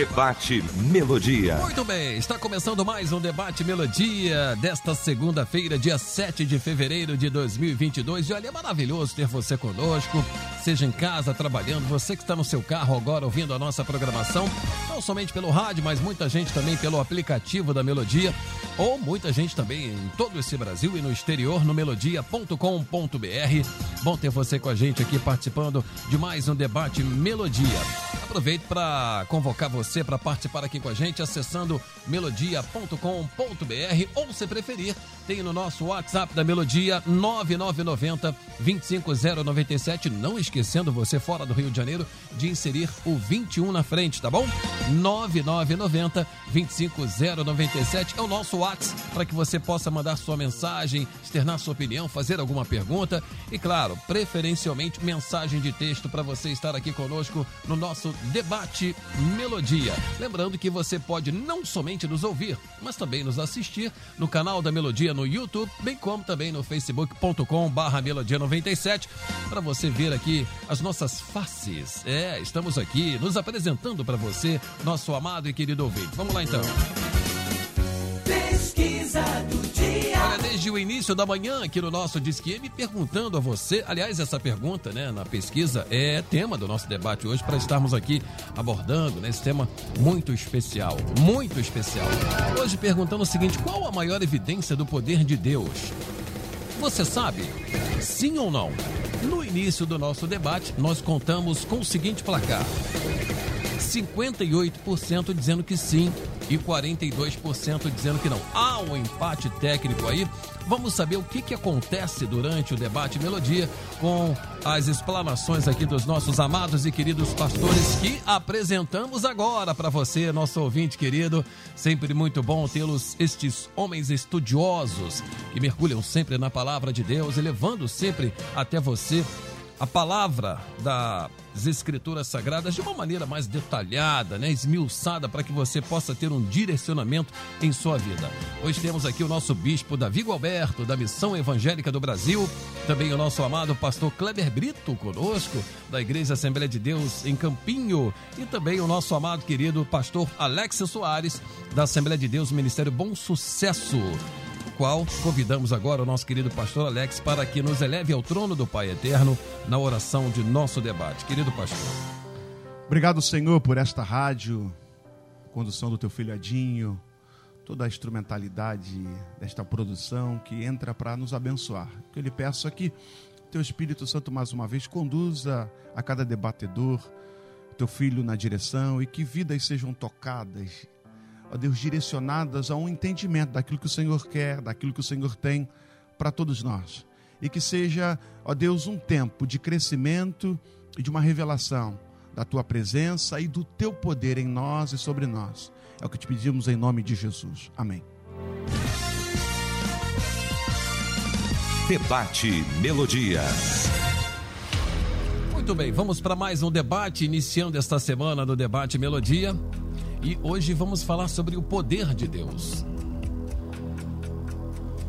Debate Melodia. Muito bem, está começando mais um Debate Melodia desta segunda-feira, dia 7 de fevereiro de 2022. E olha, é maravilhoso ter você conosco, seja em casa, trabalhando, você que está no seu carro agora ouvindo a nossa programação, não somente pelo rádio, mas muita gente também pelo aplicativo da Melodia, ou muita gente também em todo esse Brasil e no exterior no melodia.com.br. Bom ter você com a gente aqui participando de mais um Debate Melodia. Aproveito para convocar você para participar aqui com a gente acessando melodia.com.br ou se preferir, tem no nosso WhatsApp da Melodia 9990 25097, não esquecendo você fora do Rio de Janeiro de inserir o 21 na frente, tá bom? 9990 25097 é o nosso WhatsApp para que você possa mandar sua mensagem, externar sua opinião, fazer alguma pergunta e claro, preferencialmente mensagem de texto para você estar aqui conosco no nosso debate Melodia. Lembrando que você pode não somente nos ouvir, mas também nos assistir no canal da Melodia no YouTube, bem como também no facebook.com barra Melodia 97, para você ver aqui as nossas faces. É, estamos aqui nos apresentando para você, nosso amado e querido ouvinte. Vamos lá então. Pesquisa do dia. Olha, desde o início da manhã aqui no nosso Disque M, perguntando a você, aliás, essa pergunta, né, na pesquisa é tema do nosso debate hoje para estarmos aqui abordando, né, esse tema muito especial, muito especial. Hoje perguntando o seguinte, qual a maior evidência do poder de Deus? Você sabe? Sim ou não? No início do nosso debate, nós contamos com o seguinte placar: 58% dizendo que sim e 42% dizendo que não. Há um empate técnico aí. Vamos saber o que, que acontece durante o debate Melodia com as explanações aqui dos nossos amados e queridos pastores que apresentamos agora para você, nosso ouvinte querido. Sempre muito bom tê-los, estes homens estudiosos que mergulham sempre na palavra de Deus, elevando sempre até você a palavra das Escrituras Sagradas de uma maneira mais detalhada, né, esmiuçada, para que você possa ter um direcionamento em sua vida. Hoje temos aqui o nosso bispo Davi Alberto, da Missão Evangélica do Brasil, também o nosso amado pastor Kleber Brito conosco, da Igreja Assembleia de Deus em Campinho, e também o nosso amado querido pastor Alex Soares, da Assembleia de Deus Ministério Bom Sucesso qual convidamos agora o nosso querido pastor Alex para que nos eleve ao trono do Pai Eterno na oração de nosso debate. Querido pastor. Obrigado, Senhor, por esta rádio, condução do teu filho Adinho, toda a instrumentalidade desta produção que entra para nos abençoar. Que eu lhe peço aqui, teu Espírito Santo mais uma vez conduza a cada debatedor, teu filho na direção e que vidas sejam tocadas ó Deus, direcionadas a um entendimento daquilo que o Senhor quer, daquilo que o Senhor tem para todos nós. E que seja, ó Deus, um tempo de crescimento e de uma revelação da tua presença e do teu poder em nós e sobre nós. É o que te pedimos em nome de Jesus. Amém. Debate Melodia. Muito bem, vamos para mais um debate, iniciando esta semana do Debate Melodia. E hoje vamos falar sobre o poder de Deus.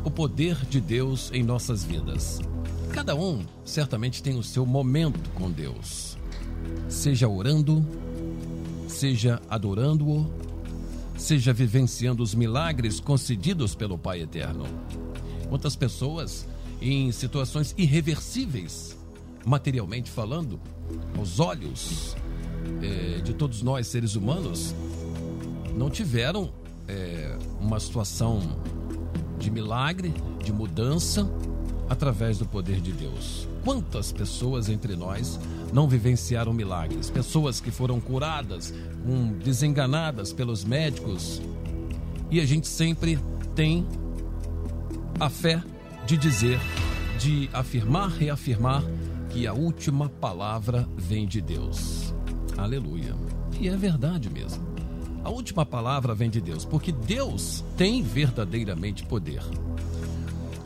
O poder de Deus em nossas vidas. Cada um certamente tem o seu momento com Deus. Seja orando, seja adorando-o, seja vivenciando os milagres concedidos pelo Pai Eterno. Quantas pessoas em situações irreversíveis, materialmente falando, aos olhos eh, de todos nós seres humanos, não tiveram é, uma situação de milagre, de mudança, através do poder de Deus. Quantas pessoas entre nós não vivenciaram milagres? Pessoas que foram curadas, um, desenganadas pelos médicos. E a gente sempre tem a fé de dizer, de afirmar, reafirmar que a última palavra vem de Deus. Aleluia. E é verdade mesmo. A última palavra vem de Deus, porque Deus tem verdadeiramente poder.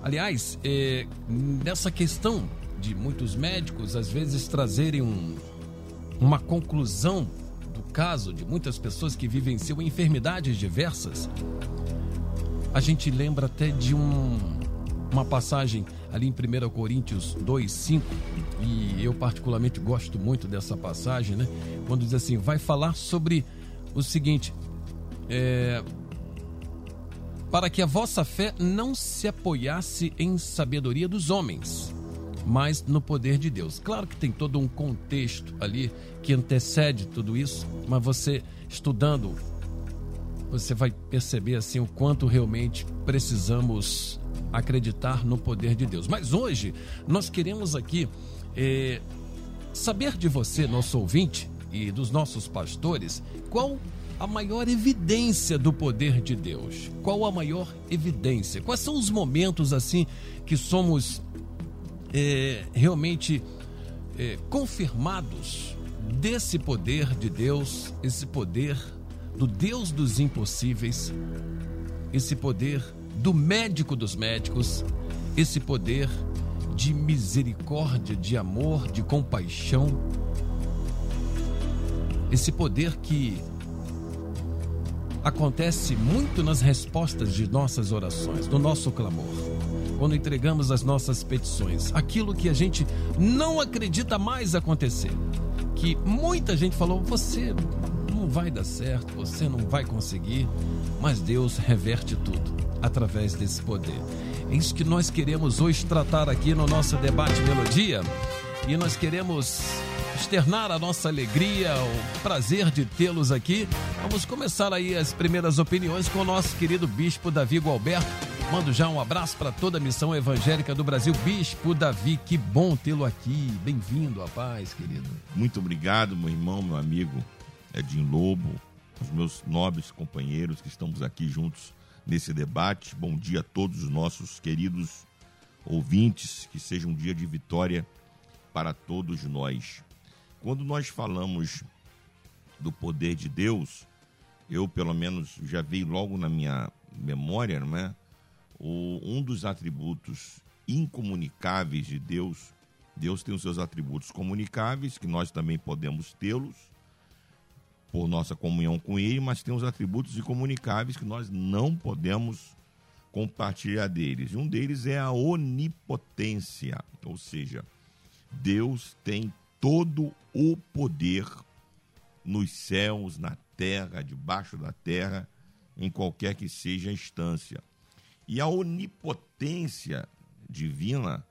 Aliás, é, nessa questão de muitos médicos às vezes trazerem um uma conclusão do caso de muitas pessoas que vivenciam enfermidades diversas, a gente lembra até de um, uma passagem ali em 1 Coríntios 2, 5, e eu particularmente gosto muito dessa passagem, né? Quando diz assim, vai falar sobre o seguinte, é, para que a vossa fé não se apoiasse em sabedoria dos homens, mas no poder de Deus. Claro que tem todo um contexto ali que antecede tudo isso, mas você estudando, você vai perceber assim o quanto realmente precisamos acreditar no poder de Deus. Mas hoje nós queremos aqui é, saber de você, nosso ouvinte, e dos nossos pastores, qual a maior evidência do poder de Deus? Qual a maior evidência? Quais são os momentos assim que somos é, realmente é, confirmados desse poder de Deus, esse poder do Deus dos impossíveis, esse poder do médico dos médicos, esse poder de misericórdia, de amor, de compaixão, esse poder que acontece muito nas respostas de nossas orações, do nosso clamor. Quando entregamos as nossas petições, aquilo que a gente não acredita mais acontecer. Que muita gente falou: você não vai dar certo, você não vai conseguir, mas Deus reverte tudo através desse poder. É isso que nós queremos hoje tratar aqui no nosso debate Melodia. E nós queremos externar a nossa alegria, o prazer de tê-los aqui. Vamos começar aí as primeiras opiniões com o nosso querido Bispo Davi Gualberto. Mando já um abraço para toda a missão evangélica do Brasil. Bispo Davi, que bom tê-lo aqui. Bem-vindo à paz, querido. Muito obrigado, meu irmão, meu amigo Edinho Lobo, os meus nobres companheiros que estamos aqui juntos nesse debate. Bom dia a todos os nossos queridos ouvintes. Que seja um dia de vitória para todos nós. Quando nós falamos do poder de Deus, eu pelo menos já veio logo na minha memória, não é? O, um dos atributos incomunicáveis de Deus. Deus tem os seus atributos comunicáveis, que nós também podemos tê-los por nossa comunhão com Ele, mas tem os atributos incomunicáveis que nós não podemos compartilhar deles. Um deles é a onipotência, ou seja, Deus tem todo o poder nos céus, na terra, debaixo da terra, em qualquer que seja a instância. E a onipotência divina,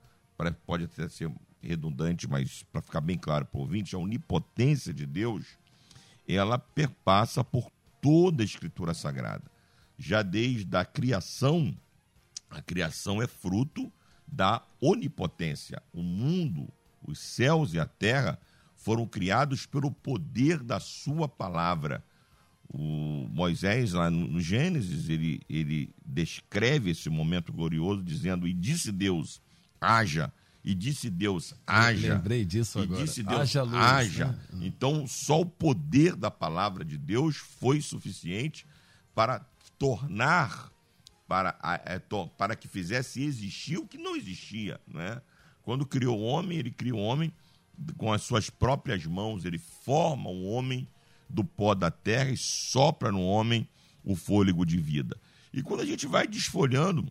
pode até ser redundante, mas para ficar bem claro para o ouvinte, a onipotência de Deus, ela perpassa por toda a Escritura Sagrada. Já desde a criação, a criação é fruto da onipotência. O mundo, os céus e a terra foram criados pelo poder da sua palavra. O Moisés, lá no Gênesis, ele, ele descreve esse momento glorioso dizendo: E disse Deus, haja. E disse Deus, haja. Eu lembrei disso e agora. disse Deus, haja. Luz, haja. Né? Então, só o poder da palavra de Deus foi suficiente para tornar, para, é, para que fizesse existir o que não existia. Né? Quando criou o homem, ele criou o homem com as suas próprias mãos, ele forma o homem do pó da terra e sopra no homem o fôlego de vida. E quando a gente vai desfolhando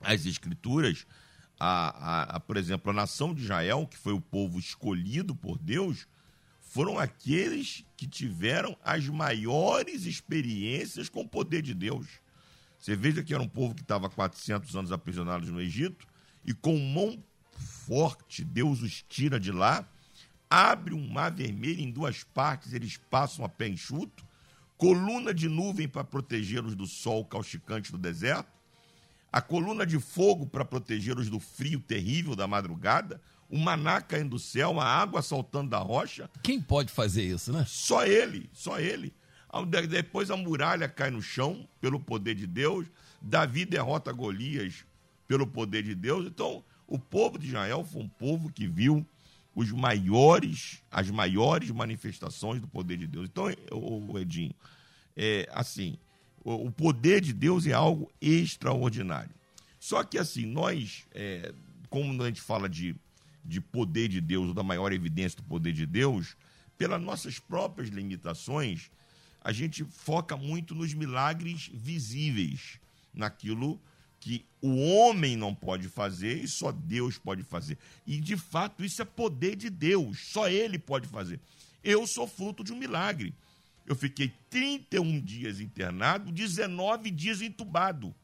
as escrituras, a, a, a, por exemplo, a nação de Israel, que foi o povo escolhido por Deus, foram aqueles que tiveram as maiores experiências com o poder de Deus. Você veja que era um povo que estava 400 anos aprisionados no Egito e com mão forte, Deus os tira de lá, abre um mar vermelho em duas partes, eles passam a pé enxuto, coluna de nuvem para protegê-los do sol causticante do deserto, a coluna de fogo para protegê-los do frio terrível da madrugada, o maná caindo do céu, a água saltando da rocha. Quem pode fazer isso, né? Só ele, só ele. Depois a muralha cai no chão pelo poder de Deus. Davi derrota Golias pelo poder de Deus. Então, o povo de Israel foi um povo que viu os maiores, as maiores manifestações do poder de Deus. Então, o Edinho, é, assim, o, poder de Deus é algo extraordinário. Só que assim, nós, é, como a gente fala de, de poder de Deus, ou da maior evidência do poder de Deus, pelas nossas próprias limitações, a gente foca muito nos milagres visíveis, naquilo que o homem não pode fazer e só Deus pode fazer. E de fato, isso é poder de Deus, só ele pode fazer. Eu sou fruto de um milagre. Eu fiquei 31 dias internado, 19 dias entubado.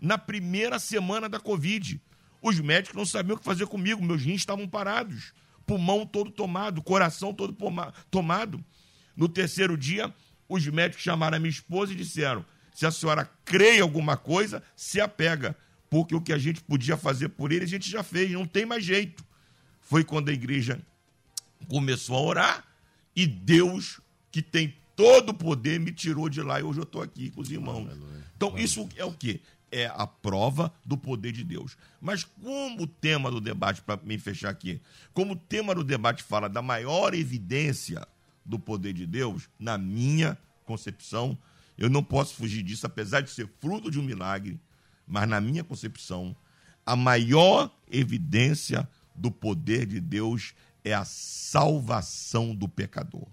Na primeira semana da Covid. Os médicos não sabiam o que fazer comigo, meus rins estavam parados, pulmão todo tomado, coração todo tomado. No terceiro dia, os médicos chamaram a minha esposa e disseram: se a senhora crê em alguma coisa, se apega, porque o que a gente podia fazer por ele, a gente já fez, não tem mais jeito. Foi quando a igreja começou a orar e Deus, que tem todo o poder, me tirou de lá e hoje eu estou aqui com os irmãos. Então, isso é o quê? É a prova do poder de Deus. Mas como o tema do debate, para me fechar aqui, como o tema do debate fala da maior evidência do poder de Deus, na minha concepção, eu não posso fugir disso, apesar de ser fruto de um milagre, mas na minha concepção, a maior evidência do poder de Deus é a salvação do pecador.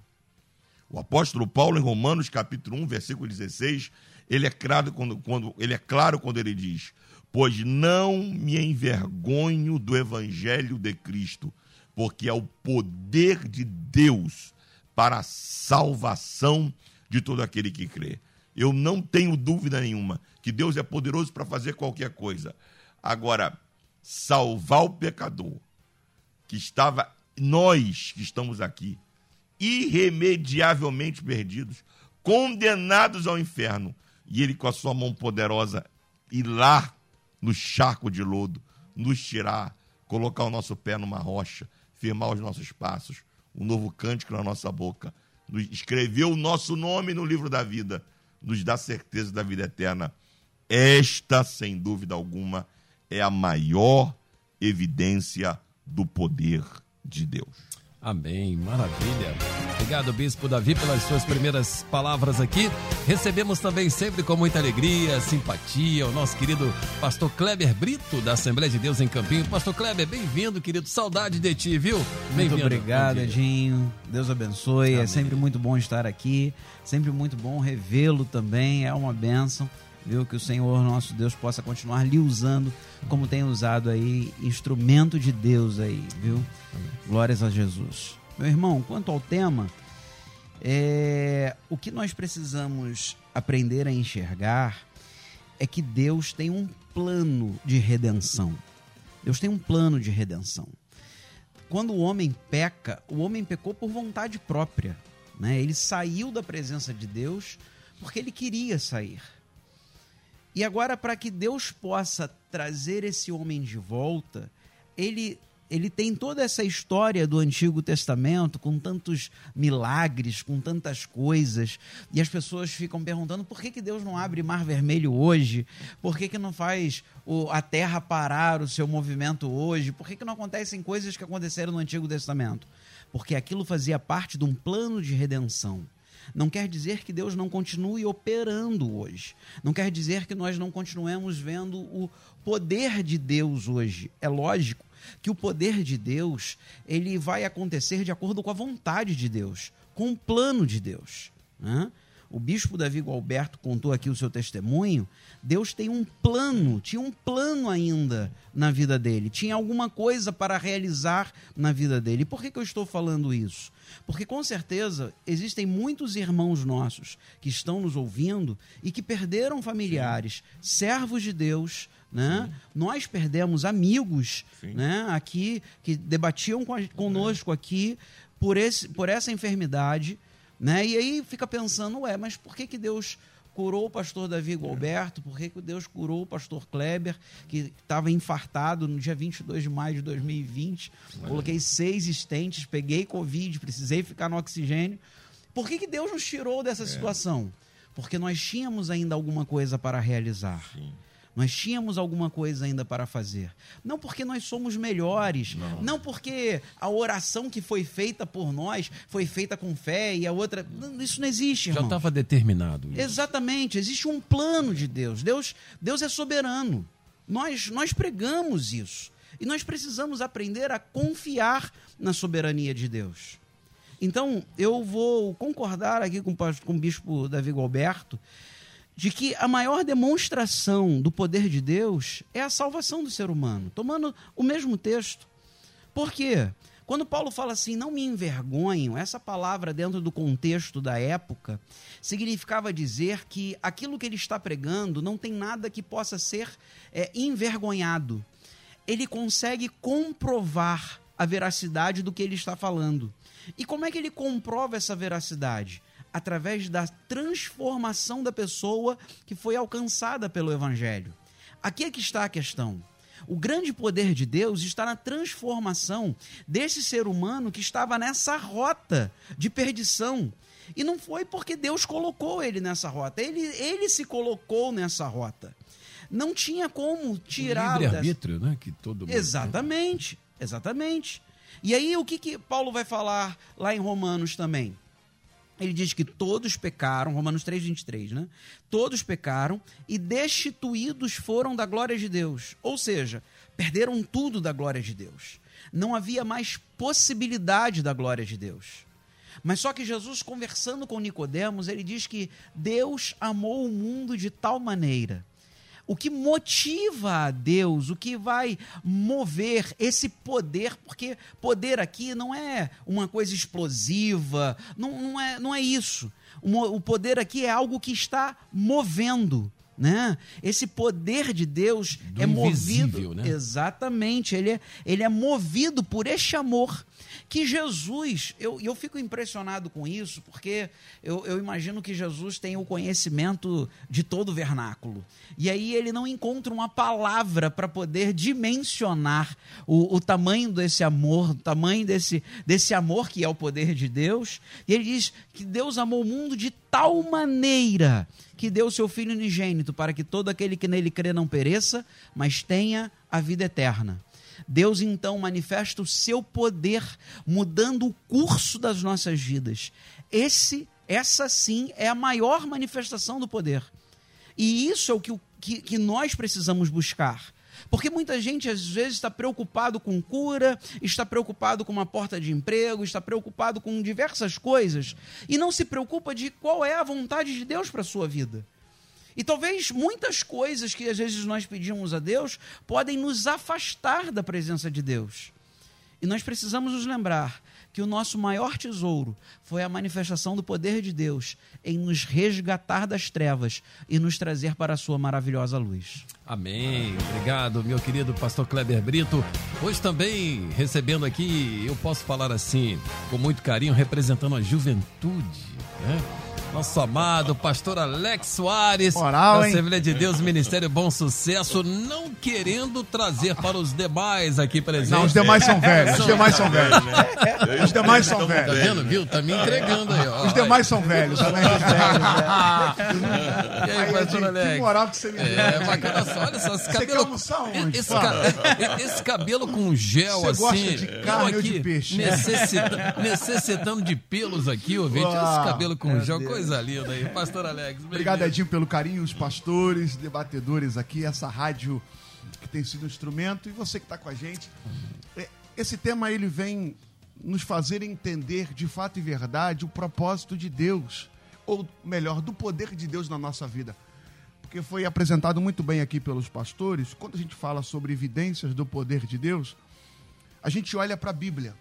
O apóstolo Paulo, em Romanos, capítulo 1, versículo 16, ele é claro quando, quando, ele, é claro quando ele diz: Pois não me envergonho do evangelho de Cristo, porque é o poder de Deus para a salvação de todo aquele que crê. Eu não tenho dúvida nenhuma que Deus é poderoso para fazer qualquer coisa. Agora, salvar o pecador que estava nós que estamos aqui, irremediavelmente perdidos, condenados ao inferno, e ele com a sua mão poderosa ir lá no charco de lodo, nos tirar, colocar o nosso pé numa rocha, firmar os nossos passos, um novo cântico na nossa boca, escrever o nosso nome no livro da vida, nos dá certeza da vida eterna. Esta, sem dúvida alguma, é a maior evidência do poder de Deus. Amém, maravilha. Obrigado, Bispo Davi, pelas suas primeiras palavras aqui. Recebemos também sempre com muita alegria, simpatia, o nosso querido Pastor Kleber Brito, da Assembleia de Deus em Campinho. Pastor Kleber, bem-vindo, querido. Saudade de ti, viu? Muito obrigado, Edinho. Deus abençoe. É Amém. É sempre muito bom estar aqui, sempre muito bom revê-lo também. É uma bênção viu? Que o Senhor nosso Deus possa continuar lhe usando como tem usado aí, instrumento de Deus aí, viu? Amém. Glórias a Jesus. Meu irmão, quanto ao tema, é, o que nós precisamos aprender a enxergar é que Deus tem um plano de redenção. Deus tem um plano de redenção. Quando o homem peca, o homem pecou por vontade própria. Né? Ele saiu da presença de Deus porque ele queria sair. E agora, para que Deus possa trazer esse homem de volta, ele, ele tem toda essa história do Antigo Testamento, com tantos milagres, com tantas coisas, e as pessoas ficam perguntando por que, que Deus não abre Mar Vermelho hoje? Por que, que não faz o, a terra parar o seu movimento hoje? Por que, que não acontecem coisas que aconteceram no Antigo Testamento? Porque aquilo fazia parte de um plano de redenção. Não quer dizer que Deus não continue operando hoje. Não quer dizer que nós não continuemos vendo o poder de Deus hoje. É lógico que o poder de Deus ele vai acontecer de acordo com a vontade de Deus, com o plano de Deus. Né? o bispo Davi Gualberto contou aqui o seu testemunho, Deus tem um plano, tinha um plano ainda na vida dele, tinha alguma coisa para realizar na vida dele. Por que, que eu estou falando isso? Porque com certeza existem muitos irmãos nossos que estão nos ouvindo e que perderam familiares, servos de Deus, né? Nós perdemos amigos, né? Aqui que debatiam com a, conosco aqui por, esse, por essa enfermidade né? E aí fica pensando, ué, mas por que, que Deus curou o pastor Davi Gilberto? Por que, que Deus curou o pastor Kleber, que estava infartado no dia 22 de maio de 2020? Coloquei seis estentes, peguei Covid, precisei ficar no oxigênio. Por que, que Deus nos tirou dessa é. situação? Porque nós tínhamos ainda alguma coisa para realizar. Sim. Nós tínhamos alguma coisa ainda para fazer. Não porque nós somos melhores, não. não porque a oração que foi feita por nós foi feita com fé e a outra. Isso não existe, irmão. Já estava determinado. Isso. Exatamente. Existe um plano de Deus. Deus, Deus é soberano. Nós, nós pregamos isso. E nós precisamos aprender a confiar na soberania de Deus. Então, eu vou concordar aqui com, com o bispo Davi Alberto de que a maior demonstração do poder de Deus é a salvação do ser humano, tomando o mesmo texto. Por quê? Quando Paulo fala assim, não me envergonho, essa palavra, dentro do contexto da época, significava dizer que aquilo que ele está pregando não tem nada que possa ser é, envergonhado. Ele consegue comprovar a veracidade do que ele está falando. E como é que ele comprova essa veracidade? Através da transformação da pessoa que foi alcançada pelo Evangelho. Aqui é que está a questão. O grande poder de Deus está na transformação desse ser humano que estava nessa rota de perdição. E não foi porque Deus colocou ele nessa rota, ele, ele se colocou nessa rota. Não tinha como tirar. Livre-arbítrio, dessa... né? Que todo exatamente, exatamente. E aí, o que, que Paulo vai falar lá em Romanos também? Ele diz que todos pecaram, Romanos 3, 23, né? Todos pecaram e destituídos foram da glória de Deus. Ou seja, perderam tudo da glória de Deus. Não havia mais possibilidade da glória de Deus. Mas só que Jesus, conversando com Nicodemos, ele diz que Deus amou o mundo de tal maneira o que motiva a Deus, o que vai mover esse poder, porque poder aqui não é uma coisa explosiva, não, não, é, não é isso. O, o poder aqui é algo que está movendo. Né? Esse poder de Deus Do é movido. Né? Exatamente, ele é, ele é movido por este amor que Jesus, eu, eu fico impressionado com isso, porque eu, eu imagino que Jesus tem o conhecimento de todo o vernáculo. E aí ele não encontra uma palavra para poder dimensionar o, o tamanho desse amor, o tamanho desse, desse amor que é o poder de Deus. E ele diz que Deus amou o mundo de tal maneira que deu seu Filho unigênito para que todo aquele que nele crê não pereça, mas tenha a vida eterna. Deus então manifesta o seu poder, mudando o curso das nossas vidas. Esse, essa sim é a maior manifestação do poder. E isso é o que, que, que nós precisamos buscar. Porque muita gente às vezes está preocupado com cura, está preocupado com uma porta de emprego, está preocupado com diversas coisas e não se preocupa de qual é a vontade de Deus para a sua vida. E talvez muitas coisas que às vezes nós pedimos a Deus podem nos afastar da presença de Deus. E nós precisamos nos lembrar que o nosso maior tesouro foi a manifestação do poder de Deus em nos resgatar das trevas e nos trazer para a sua maravilhosa luz. Amém. Obrigado, meu querido pastor Kleber Brito. Hoje também recebendo aqui, eu posso falar assim, com muito carinho, representando a juventude, né? Nosso amado pastor Alex Soares, Moral, da Assembleia de Deus, Ministério Bom Sucesso, não querendo trazer para os demais aqui presentes. Não, os demais são velhos, os demais são velhos. Os demais são Tá velhos. vendo, viu? Tá me entregando aí, ó. Os demais são velhos. né? E aí, pastor Que Alex? moral que você me deu. É, bacana só, olha só, esse Você quer cabelo. Esse, ca- esse cabelo com gel Você assim. gosta de carne ou de aqui, peixe? Necessita, necessitando de pelos aqui, ouvinte. Esse Uau, cabelo com gel, coisa linda aí. Pastor Alex, Obrigado. Edinho, pelo carinho, os pastores, debatedores aqui, essa rádio que tem sido um instrumento, e você que está com a gente. É, Esse tema ele vem nos fazer entender de fato e verdade o propósito de Deus, ou melhor, do poder de Deus na nossa vida. Porque foi apresentado muito bem aqui pelos pastores, quando a gente fala sobre evidências do poder de Deus, a gente olha para a Bíblia.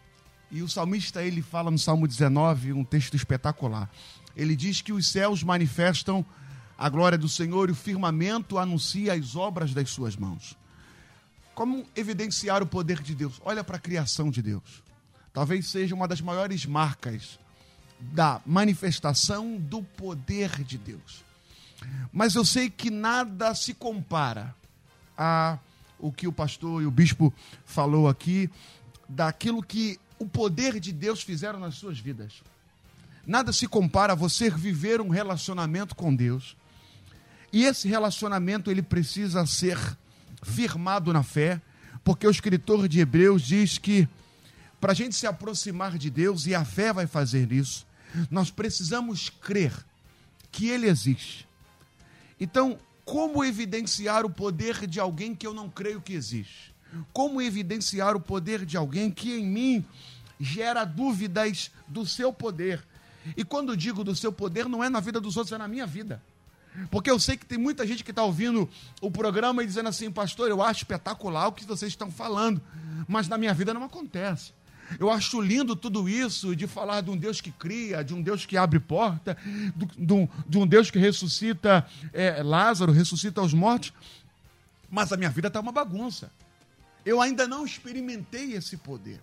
E o salmista ele fala no Salmo 19, um texto espetacular. Ele diz que os céus manifestam a glória do Senhor e o firmamento anuncia as obras das suas mãos. Como evidenciar o poder de Deus? Olha para a criação de Deus. Talvez seja uma das maiores marcas da manifestação do poder de Deus. Mas eu sei que nada se compara a o que o pastor e o bispo falou aqui daquilo que o poder de Deus fizeram nas suas vidas. Nada se compara a você viver um relacionamento com Deus. E esse relacionamento ele precisa ser firmado na fé, porque o escritor de Hebreus diz que para a gente se aproximar de Deus, e a fé vai fazer isso, nós precisamos crer que Ele existe. Então, como evidenciar o poder de alguém que eu não creio que existe? Como evidenciar o poder de alguém que em mim gera dúvidas do seu poder. E quando digo do seu poder, não é na vida dos outros, é na minha vida. Porque eu sei que tem muita gente que está ouvindo o programa e dizendo assim, pastor, eu acho espetacular o que vocês estão falando, mas na minha vida não acontece. Eu acho lindo tudo isso de falar de um Deus que cria, de um Deus que abre porta, de, um Deus que ressuscita é, Lázaro, ressuscita os mortos, mas a minha vida está uma bagunça. Eu ainda não experimentei esse poder.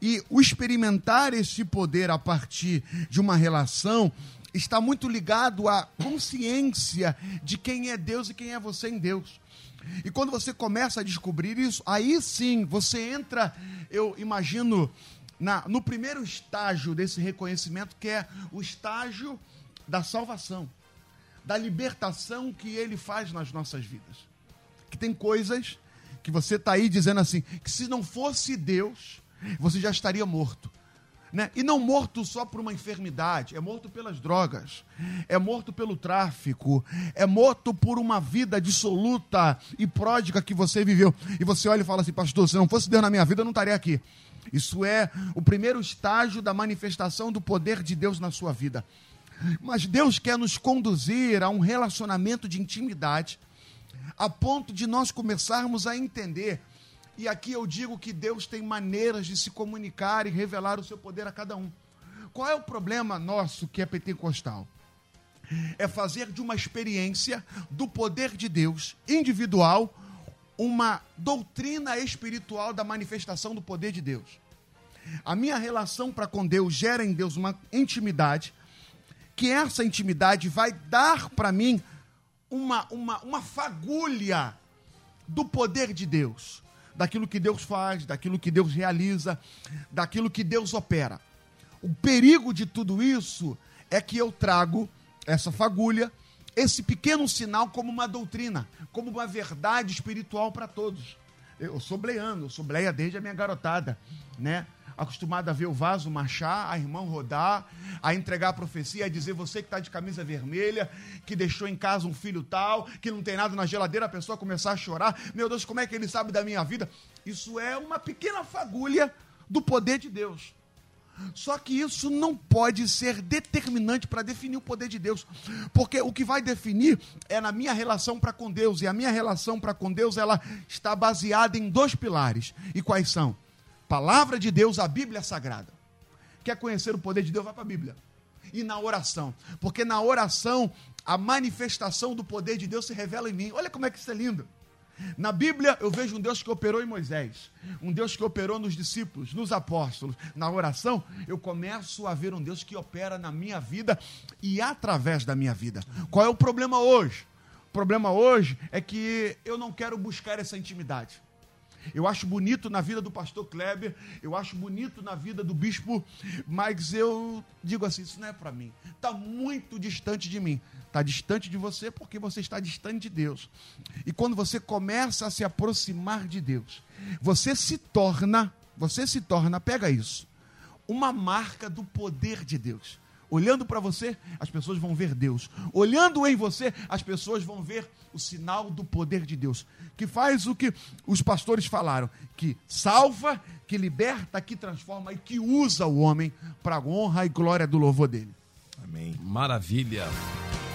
E o experimentar esse poder a partir de uma relação está muito ligado à consciência de quem é Deus e quem é você em Deus. E quando você começa a descobrir isso, aí sim você entra, eu imagino, na, no primeiro estágio desse reconhecimento, que é o estágio da salvação, da libertação que ele faz nas nossas vidas. Que tem coisas que você está aí dizendo assim, que se não fosse Deus, você já estaria morto. Né? E não morto só por uma enfermidade, é morto pelas drogas, é morto pelo tráfico, é morto por uma vida dissoluta e pródiga que você viveu. E você olha e fala assim, pastor, se não fosse Deus na minha vida, eu não estaria aqui. Isso é o primeiro estágio da manifestação do poder de Deus na sua vida. Mas Deus quer nos conduzir a um relacionamento de intimidade, a ponto de nós começarmos a entender e aqui eu digo que Deus tem maneiras de se comunicar e revelar o seu poder a cada um. Qual é o problema nosso que é pentecostal? É fazer de uma experiência do poder de Deus individual uma doutrina espiritual da manifestação do poder de Deus. A minha relação para com Deus gera em Deus uma intimidade, que essa intimidade vai dar para mim uma, uma, uma fagulha do poder de Deus daquilo que Deus faz, daquilo que Deus realiza, daquilo que Deus opera. O perigo de tudo isso é que eu trago essa fagulha, esse pequeno sinal como uma doutrina, como uma verdade espiritual para todos. Eu sou bleiano, eu sou bleia desde a minha garotada, né? Acostumado a ver o vaso marchar, a irmã rodar, a entregar a profecia, a dizer você que está de camisa vermelha, que deixou em casa um filho tal, que não tem nada na geladeira, a pessoa começar a chorar. Meu Deus, como é que ele sabe da minha vida? Isso é uma pequena fagulha do poder de Deus. Só que isso não pode ser determinante para definir o poder de Deus, porque o que vai definir é na minha relação para com Deus, e a minha relação para com Deus ela está baseada em dois pilares. E quais são? Palavra de Deus, a Bíblia Sagrada. Quer conhecer o poder de Deus? Vai para a Bíblia. E na oração. Porque na oração, a manifestação do poder de Deus se revela em mim. Olha como é que isso é lindo. Na Bíblia, eu vejo um Deus que operou em Moisés, um Deus que operou nos discípulos, nos apóstolos. Na oração, eu começo a ver um Deus que opera na minha vida e através da minha vida. Qual é o problema hoje? O problema hoje é que eu não quero buscar essa intimidade. Eu acho bonito na vida do pastor Kleber, eu acho bonito na vida do bispo, mas eu digo assim: isso não é para mim. Está muito distante de mim. Está distante de você porque você está distante de Deus. E quando você começa a se aproximar de Deus, você se torna, você se torna, pega isso, uma marca do poder de Deus. Olhando para você, as pessoas vão ver Deus. Olhando em você, as pessoas vão ver o sinal do poder de Deus. Que faz o que os pastores falaram: que salva, que liberta, que transforma e que usa o homem para a honra e glória do louvor dele. Amém. Maravilha.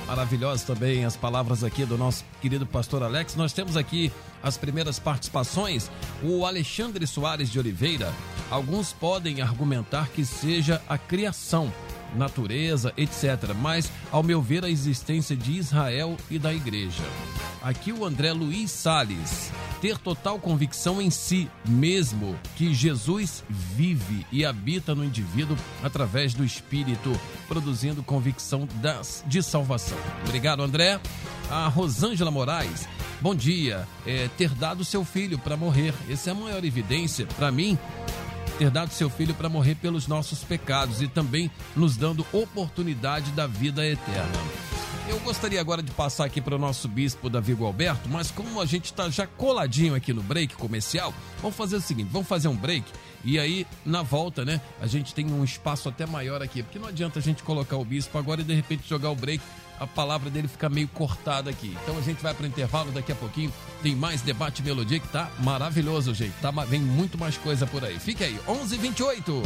Maravilhosas também as palavras aqui do nosso querido pastor Alex. Nós temos aqui as primeiras participações. O Alexandre Soares de Oliveira. Alguns podem argumentar que seja a criação natureza, etc. Mas, ao meu ver, a existência de Israel e da igreja. Aqui o André Luiz Sales. Ter total convicção em si mesmo que Jesus vive e habita no indivíduo através do Espírito, produzindo convicção das, de salvação. Obrigado, André. A Rosângela Moraes. Bom dia. É, ter dado seu filho para morrer. Essa é a maior evidência para mim ter dado seu filho para morrer pelos nossos pecados e também nos dando oportunidade da vida eterna. Eu gostaria agora de passar aqui para o nosso bispo Davi Alberto, mas como a gente está já coladinho aqui no break comercial, vamos fazer o seguinte: vamos fazer um break e aí na volta, né? A gente tem um espaço até maior aqui, porque não adianta a gente colocar o bispo agora e de repente jogar o break a palavra dele fica meio cortada aqui. Então a gente vai para o intervalo daqui a pouquinho. Tem mais debate melodia que tá maravilhoso, gente. Tá, vem muito mais coisa por aí. Fique aí, 11:28.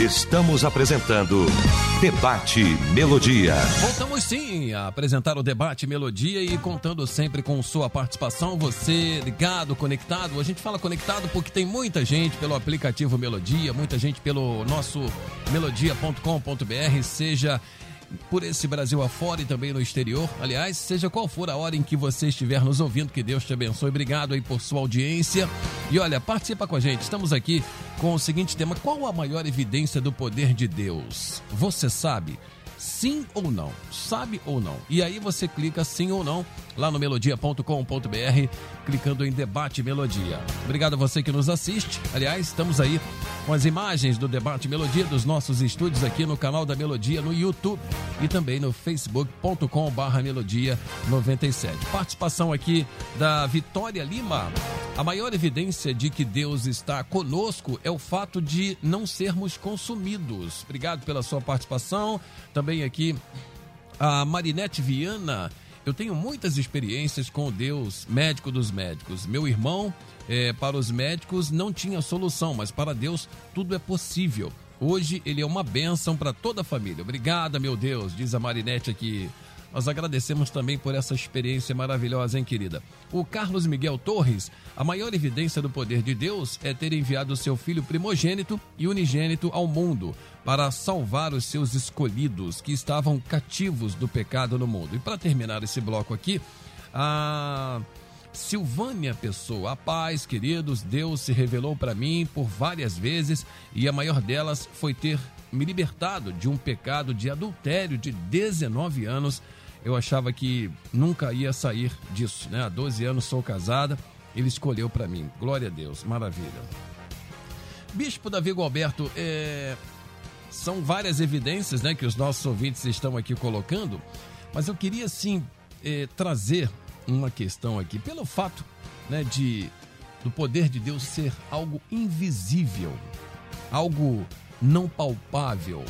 Estamos apresentando Debate Melodia. Voltamos sim a apresentar o Debate Melodia e contando sempre com sua participação. Você ligado, conectado. A gente fala conectado porque tem muita gente pelo aplicativo Melodia, muita gente pelo nosso melodia.com.br, seja por esse Brasil afora e também no exterior. Aliás, seja qual for a hora em que você estiver nos ouvindo, que Deus te abençoe. Obrigado aí por sua audiência. E olha, participa com a gente. Estamos aqui com o seguinte tema: qual a maior evidência do poder de Deus? Você sabe? sim ou não, sabe ou não. E aí você clica sim ou não lá no melodia.com.br, clicando em debate melodia. Obrigado a você que nos assiste. Aliás, estamos aí com as imagens do debate melodia dos nossos estúdios aqui no canal da Melodia no YouTube e também no facebook.com/melodia 97. Participação aqui da Vitória Lima. A maior evidência de que Deus está conosco é o fato de não sermos consumidos. Obrigado pela sua participação. Também também aqui a Marinete Viana. Eu tenho muitas experiências com o Deus, médico dos médicos. Meu irmão, é, para os médicos, não tinha solução, mas para Deus tudo é possível. Hoje ele é uma bênção para toda a família. Obrigada, meu Deus, diz a Marinete aqui. Nós agradecemos também por essa experiência maravilhosa, hein, querida? O Carlos Miguel Torres, a maior evidência do poder de Deus é ter enviado seu filho primogênito e unigênito ao mundo para salvar os seus escolhidos que estavam cativos do pecado no mundo. E para terminar esse bloco aqui, a Silvânia Pessoa, a paz, queridos, Deus se revelou para mim por várias vezes e a maior delas foi ter me libertado de um pecado de adultério de 19 anos eu achava que nunca ia sair disso, né? Há 12 anos sou casada, ele escolheu para mim. Glória a Deus, maravilha. Bispo Davi Alberto, é... são várias evidências, né, que os nossos ouvintes estão aqui colocando, mas eu queria sim é, trazer uma questão aqui pelo fato, né, de do poder de Deus ser algo invisível, algo não palpável,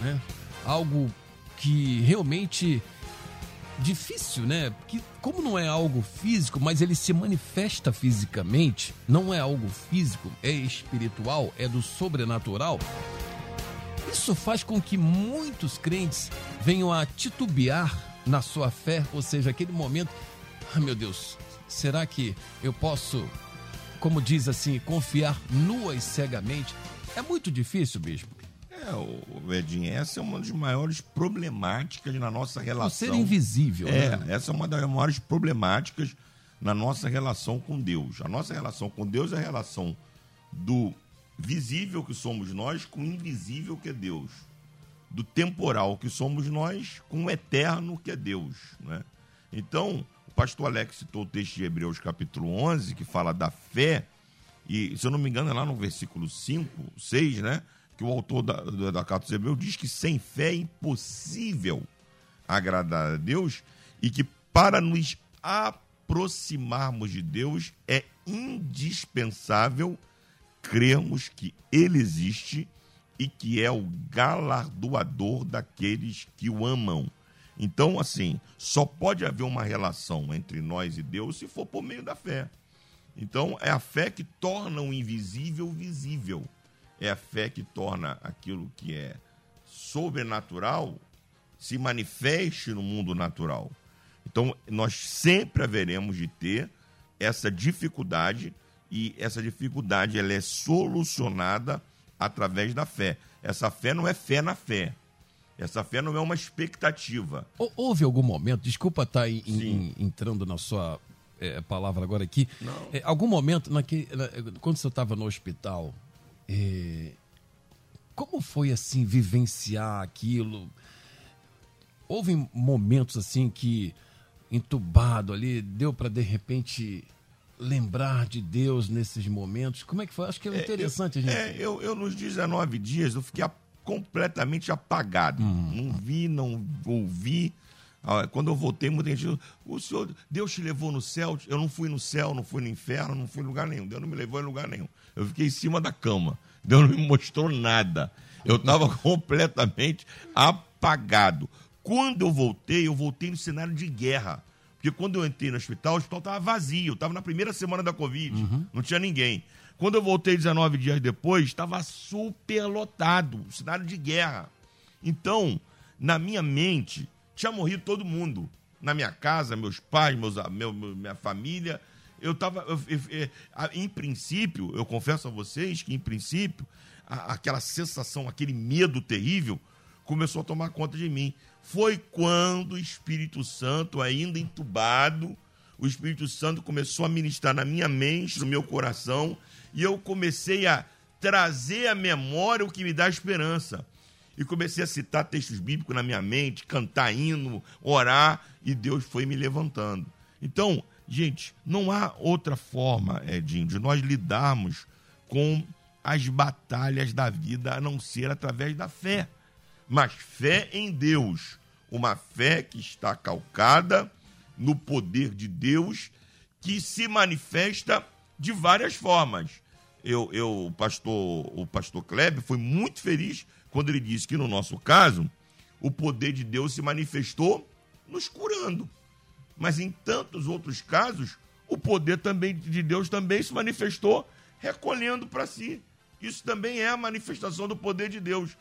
né? Algo que realmente difícil, né? Porque como não é algo físico, mas ele se manifesta fisicamente, não é algo físico, é espiritual, é do sobrenatural. Isso faz com que muitos crentes venham a titubear na sua fé, ou seja, aquele momento, ah, meu Deus, será que eu posso, como diz assim, confiar nua e cegamente? É muito difícil, bispo. É, o Edinho, essa é uma das maiores problemáticas na nossa relação. O ser invisível. É, né? essa é uma das maiores problemáticas na nossa relação com Deus. A nossa relação com Deus é a relação do visível que somos nós com o invisível que é Deus. Do temporal que somos nós com o eterno que é Deus. Né? Então, o pastor Alex citou o texto de Hebreus capítulo 11, que fala da fé, e se eu não me engano é lá no versículo 5, 6, né? Que o autor da, da, da Carta dos Hebreus diz que sem fé é impossível agradar a Deus e que para nos aproximarmos de Deus é indispensável crermos que Ele existe e que é o galardoador daqueles que o amam. Então, assim, só pode haver uma relação entre nós e Deus se for por meio da fé. Então, é a fé que torna o invisível visível. É a fé que torna aquilo que é sobrenatural se manifeste no mundo natural. Então, nós sempre haveremos de ter essa dificuldade e essa dificuldade ela é solucionada através da fé. Essa fé não é fé na fé. Essa fé não é uma expectativa. Houve algum momento, desculpa estar tá entrando na sua é, palavra agora aqui, é, algum momento naquele, quando você estava no hospital, é, como foi assim vivenciar aquilo? Houve momentos assim que entubado ali deu para de repente lembrar de Deus nesses momentos? Como é que foi? Acho que é interessante é, eu, a gente. É, eu, eu nos 19 dias eu fiquei completamente apagado. Hum. Não vi, não ouvi, Quando eu voltei, muita gente, o senhor, Deus te levou no céu? Eu não fui no céu, não fui no inferno, não fui em lugar nenhum. Deus não me levou em lugar nenhum. Eu fiquei em cima da cama. Deus não me mostrou nada. Eu estava completamente apagado. Quando eu voltei, eu voltei no cenário de guerra. Porque quando eu entrei no hospital, o hospital estava vazio. Eu estava na primeira semana da Covid. Não tinha ninguém. Quando eu voltei 19 dias depois, estava super lotado. Cenário de guerra. Então, na minha mente, tinha morrido todo mundo. Na minha casa, meus pais, meus, meu, minha família. Eu estava. em princípio, eu confesso a vocês que, em princípio, a- aquela sensação, aquele medo terrível, começou a tomar conta de mim. Foi quando o Espírito Santo, ainda entubado, o Espírito Santo começou a ministrar na minha mente, no meu coração, e eu comecei a trazer à memória o que me dá esperança. E comecei a citar textos bíblicos na minha mente, cantar hino, orar, e Deus foi me levantando. Então, gente, não há outra forma, Edinho, de nós lidarmos com as batalhas da vida a não ser através da fé. Mas fé em Deus, uma fé que está calcada no poder de Deus, que se manifesta de várias formas. Eu, eu o pastor, o pastor Kleber foi muito feliz quando ele disse que no nosso caso o poder de Deus se manifestou nos curando. Mas em tantos outros casos, o poder também de Deus também se manifestou recolhendo para si. Isso também é a manifestação do poder de Deus.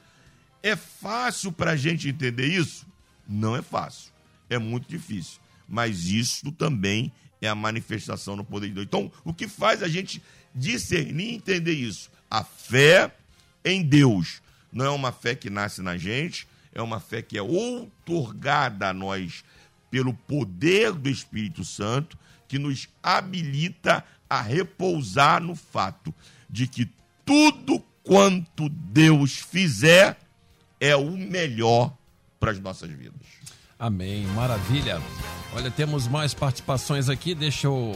É fácil para a gente entender isso? Não é fácil. É muito difícil. Mas isso também é a manifestação do poder de Deus. Então, o que faz a gente discernir e entender isso? A fé em Deus. Não é uma fé que nasce na gente, é uma fé que é outorgada a nós pelo poder do Espírito Santo, que nos habilita a repousar no fato de que tudo quanto Deus fizer é o melhor para as nossas vidas. Amém, maravilha. Olha, temos mais participações aqui, deixa eu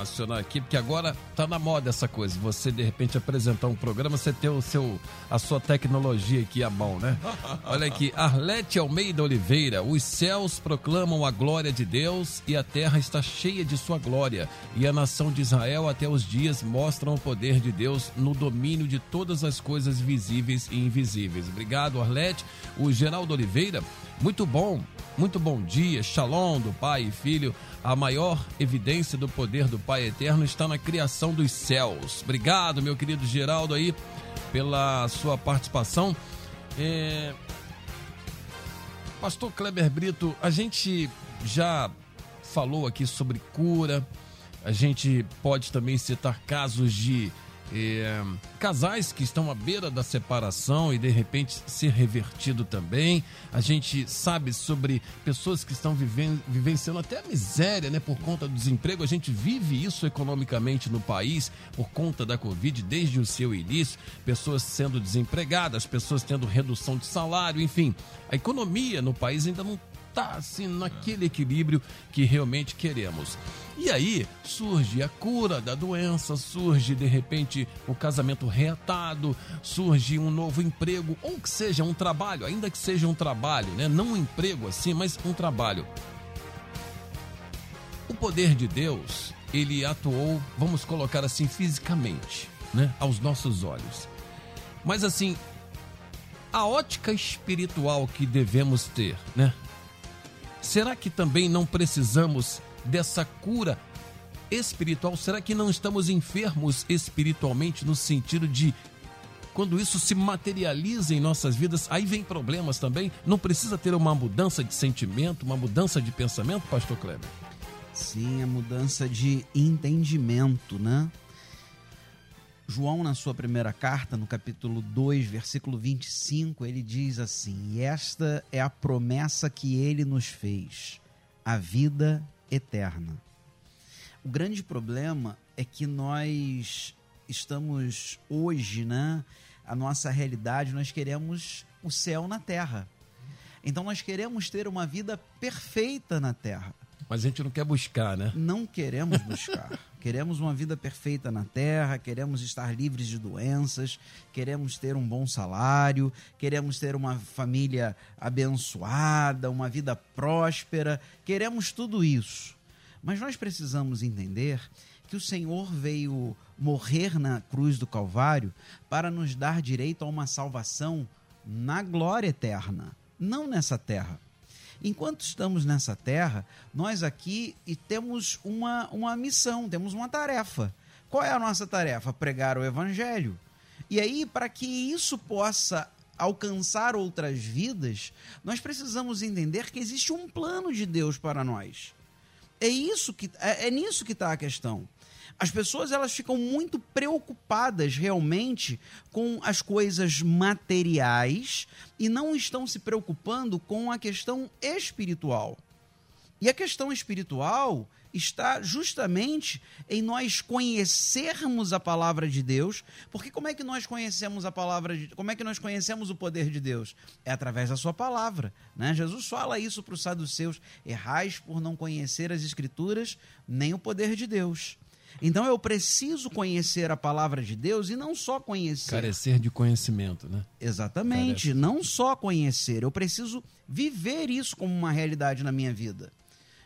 acionar aqui, porque agora tá na moda essa coisa. Você de repente apresentar um programa, você ter o seu a sua tecnologia aqui à mão, né? Olha aqui, Arlete Almeida Oliveira, os céus proclamam a glória de Deus e a terra está cheia de sua glória, e a nação de Israel até os dias mostram o poder de Deus no domínio de todas as coisas visíveis e invisíveis. Obrigado, Arlete. O Geraldo Oliveira, muito bom, muito bom dia, shalom do Pai e Filho. A maior evidência do poder do Pai Eterno está na criação dos céus. Obrigado, meu querido Geraldo, aí, pela sua participação. É... Pastor Kleber Brito, a gente já falou aqui sobre cura, a gente pode também citar casos de é, casais que estão à beira da separação e de repente ser revertido também. A gente sabe sobre pessoas que estão vivendo, vivenciando até a miséria, né, por conta do desemprego. A gente vive isso economicamente no país por conta da Covid desde o seu início. Pessoas sendo desempregadas, pessoas tendo redução de salário, enfim. A economia no país ainda não está assim naquele equilíbrio que realmente queremos. E aí surge a cura da doença, surge de repente o casamento reatado, surge um novo emprego, ou que seja um trabalho, ainda que seja um trabalho, né? não um emprego assim, mas um trabalho. O poder de Deus, ele atuou, vamos colocar assim, fisicamente, né? aos nossos olhos. Mas assim, a ótica espiritual que devemos ter, né? Será que também não precisamos dessa cura espiritual? Será que não estamos enfermos espiritualmente no sentido de quando isso se materializa em nossas vidas, aí vem problemas também? Não precisa ter uma mudança de sentimento, uma mudança de pensamento, pastor Kleber? Sim, a mudança de entendimento, né? João, na sua primeira carta, no capítulo 2, versículo 25, ele diz assim: E esta é a promessa que ele nos fez, a vida eterna. O grande problema é que nós estamos hoje, né? A nossa realidade, nós queremos o céu na terra. Então nós queremos ter uma vida perfeita na terra. Mas a gente não quer buscar, né? Não queremos buscar. Queremos uma vida perfeita na terra, queremos estar livres de doenças, queremos ter um bom salário, queremos ter uma família abençoada, uma vida próspera, queremos tudo isso. Mas nós precisamos entender que o Senhor veio morrer na cruz do Calvário para nos dar direito a uma salvação na glória eterna, não nessa terra. Enquanto estamos nessa terra, nós aqui temos uma, uma missão, temos uma tarefa. Qual é a nossa tarefa? Pregar o evangelho. E aí, para que isso possa alcançar outras vidas, nós precisamos entender que existe um plano de Deus para nós. É isso que é, é nisso que está a questão. As pessoas elas ficam muito preocupadas realmente com as coisas materiais e não estão se preocupando com a questão espiritual. E a questão espiritual está justamente em nós conhecermos a palavra de Deus, porque como é que nós conhecemos a palavra de, como é que nós conhecemos o poder de Deus? É através da sua palavra, né? Jesus fala isso para os saduceus: errais por não conhecer as escrituras nem o poder de Deus. Então eu preciso conhecer a palavra de Deus e não só conhecer. Carecer de conhecimento, né? Exatamente. Carece. Não só conhecer, eu preciso viver isso como uma realidade na minha vida.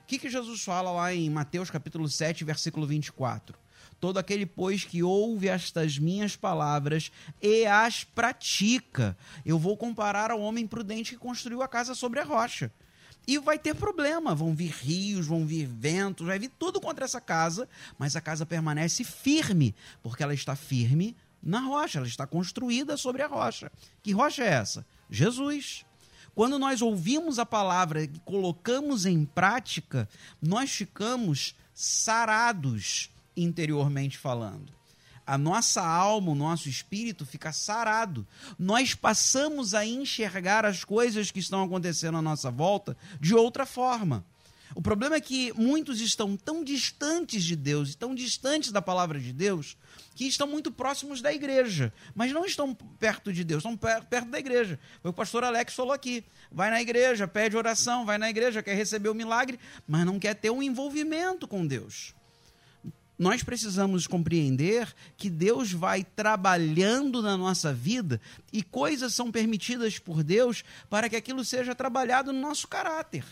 O que, que Jesus fala lá em Mateus capítulo 7, versículo 24? Todo aquele, pois, que ouve estas minhas palavras e as pratica, eu vou comparar ao homem prudente que construiu a casa sobre a rocha. E vai ter problema, vão vir rios, vão vir ventos, vai vir tudo contra essa casa, mas a casa permanece firme, porque ela está firme na rocha, ela está construída sobre a rocha. Que rocha é essa? Jesus. Quando nós ouvimos a palavra e colocamos em prática, nós ficamos sarados interiormente falando a nossa alma, o nosso espírito fica sarado. Nós passamos a enxergar as coisas que estão acontecendo à nossa volta de outra forma. O problema é que muitos estão tão distantes de Deus tão distantes da palavra de Deus que estão muito próximos da igreja, mas não estão perto de Deus, estão perto da igreja. Foi o pastor Alex falou aqui: vai na igreja, pede oração, vai na igreja, quer receber o milagre, mas não quer ter um envolvimento com Deus nós precisamos compreender que Deus vai trabalhando na nossa vida e coisas são permitidas por Deus para que aquilo seja trabalhado no nosso caráter.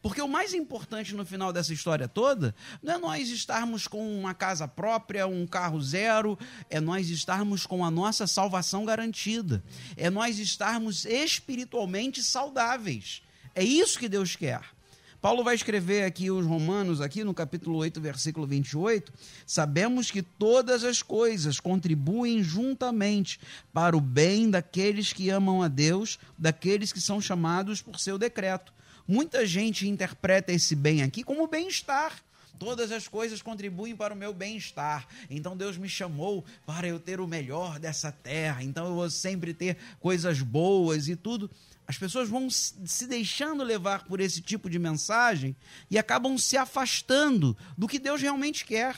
Porque o mais importante no final dessa história toda não é nós estarmos com uma casa própria, um carro zero, é nós estarmos com a nossa salvação garantida, é nós estarmos espiritualmente saudáveis. É isso que Deus quer. Paulo vai escrever aqui os Romanos, aqui no capítulo 8, versículo 28, sabemos que todas as coisas contribuem juntamente para o bem daqueles que amam a Deus, daqueles que são chamados por seu decreto. Muita gente interpreta esse bem aqui como bem-estar. Todas as coisas contribuem para o meu bem-estar. Então Deus me chamou para eu ter o melhor dessa terra. Então eu vou sempre ter coisas boas e tudo as pessoas vão se deixando levar por esse tipo de mensagem e acabam se afastando do que Deus realmente quer.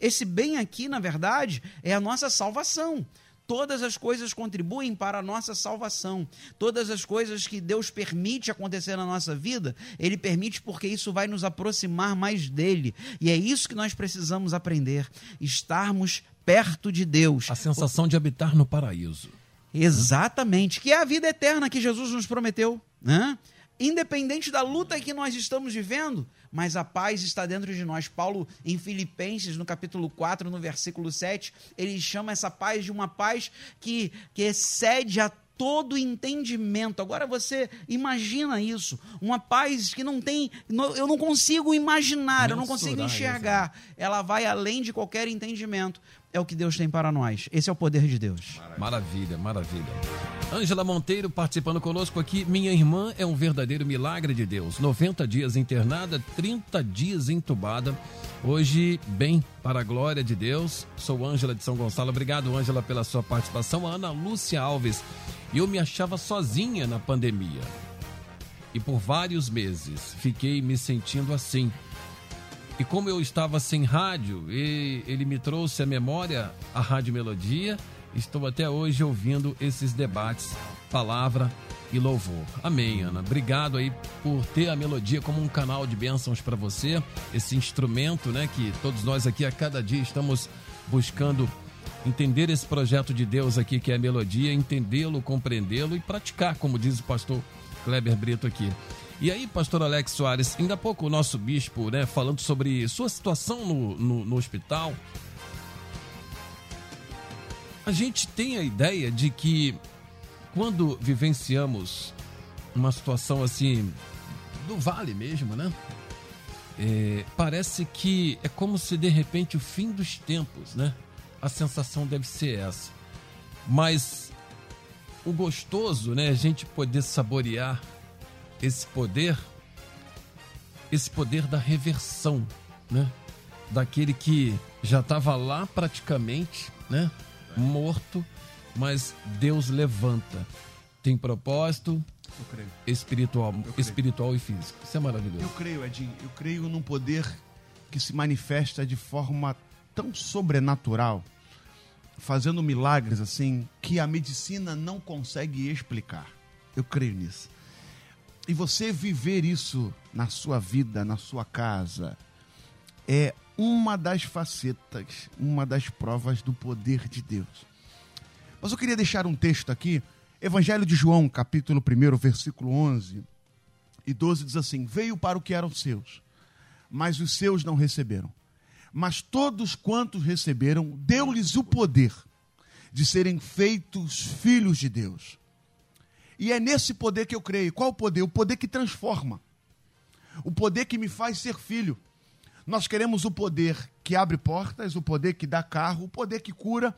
Esse bem aqui, na verdade, é a nossa salvação. Todas as coisas contribuem para a nossa salvação. Todas as coisas que Deus permite acontecer na nossa vida, Ele permite porque isso vai nos aproximar mais dele. E é isso que nós precisamos aprender: estarmos perto de Deus. A sensação de habitar no paraíso. Exatamente, que é a vida eterna que Jesus nos prometeu, né? Independente da luta que nós estamos vivendo, mas a paz está dentro de nós. Paulo, em Filipenses, no capítulo 4, no versículo 7, ele chama essa paz de uma paz que, que excede a todo entendimento. Agora você imagina isso, uma paz que não tem, eu não consigo imaginar, eu não consigo enxergar. Ela vai além de qualquer entendimento é o que Deus tem para nós. Esse é o poder de Deus. Maravilha, maravilha. Ângela Monteiro participando conosco aqui. Minha irmã é um verdadeiro milagre de Deus. 90 dias internada, 30 dias entubada. Hoje, bem, para a glória de Deus. Sou Ângela de São Gonçalo. Obrigado, Ângela, pela sua participação. Ana Lúcia Alves. Eu me achava sozinha na pandemia. E por vários meses fiquei me sentindo assim e como eu estava sem rádio, ele me trouxe à memória a Rádio Melodia Estou até hoje ouvindo esses debates, palavra e louvor. Amém, Ana. Obrigado aí por ter a melodia como um canal de bênçãos para você, esse instrumento, né, que todos nós aqui a cada dia estamos buscando entender esse projeto de Deus aqui que é a melodia, entendê-lo, compreendê-lo e praticar, como diz o pastor Kleber Brito aqui. E aí, pastor Alex Soares, ainda há pouco o nosso bispo, né, falando sobre sua situação no, no, no hospital, a gente tem a ideia de que quando vivenciamos uma situação assim do vale mesmo, né? É, parece que é como se de repente o fim dos tempos, né? A sensação deve ser essa. Mas o gostoso, né? A gente poder saborear esse poder, esse poder da reversão, né? Daquele que já estava lá praticamente, né? morto, mas Deus levanta. Tem propósito espiritual, espiritual e físico. Isso é maravilhoso. Eu creio, Edinho, eu creio num poder que se manifesta de forma tão sobrenatural, fazendo milagres assim que a medicina não consegue explicar. Eu creio nisso. E você viver isso na sua vida, na sua casa, é uma das facetas, uma das provas do poder de Deus. Mas eu queria deixar um texto aqui, Evangelho de João, capítulo 1, versículo 11 e 12 diz assim: Veio para o que eram seus, mas os seus não receberam. Mas todos quantos receberam, deu-lhes o poder de serem feitos filhos de Deus. E é nesse poder que eu creio. Qual o poder? O poder que transforma. O poder que me faz ser filho. Nós queremos o poder que abre portas, o poder que dá carro, o poder que cura,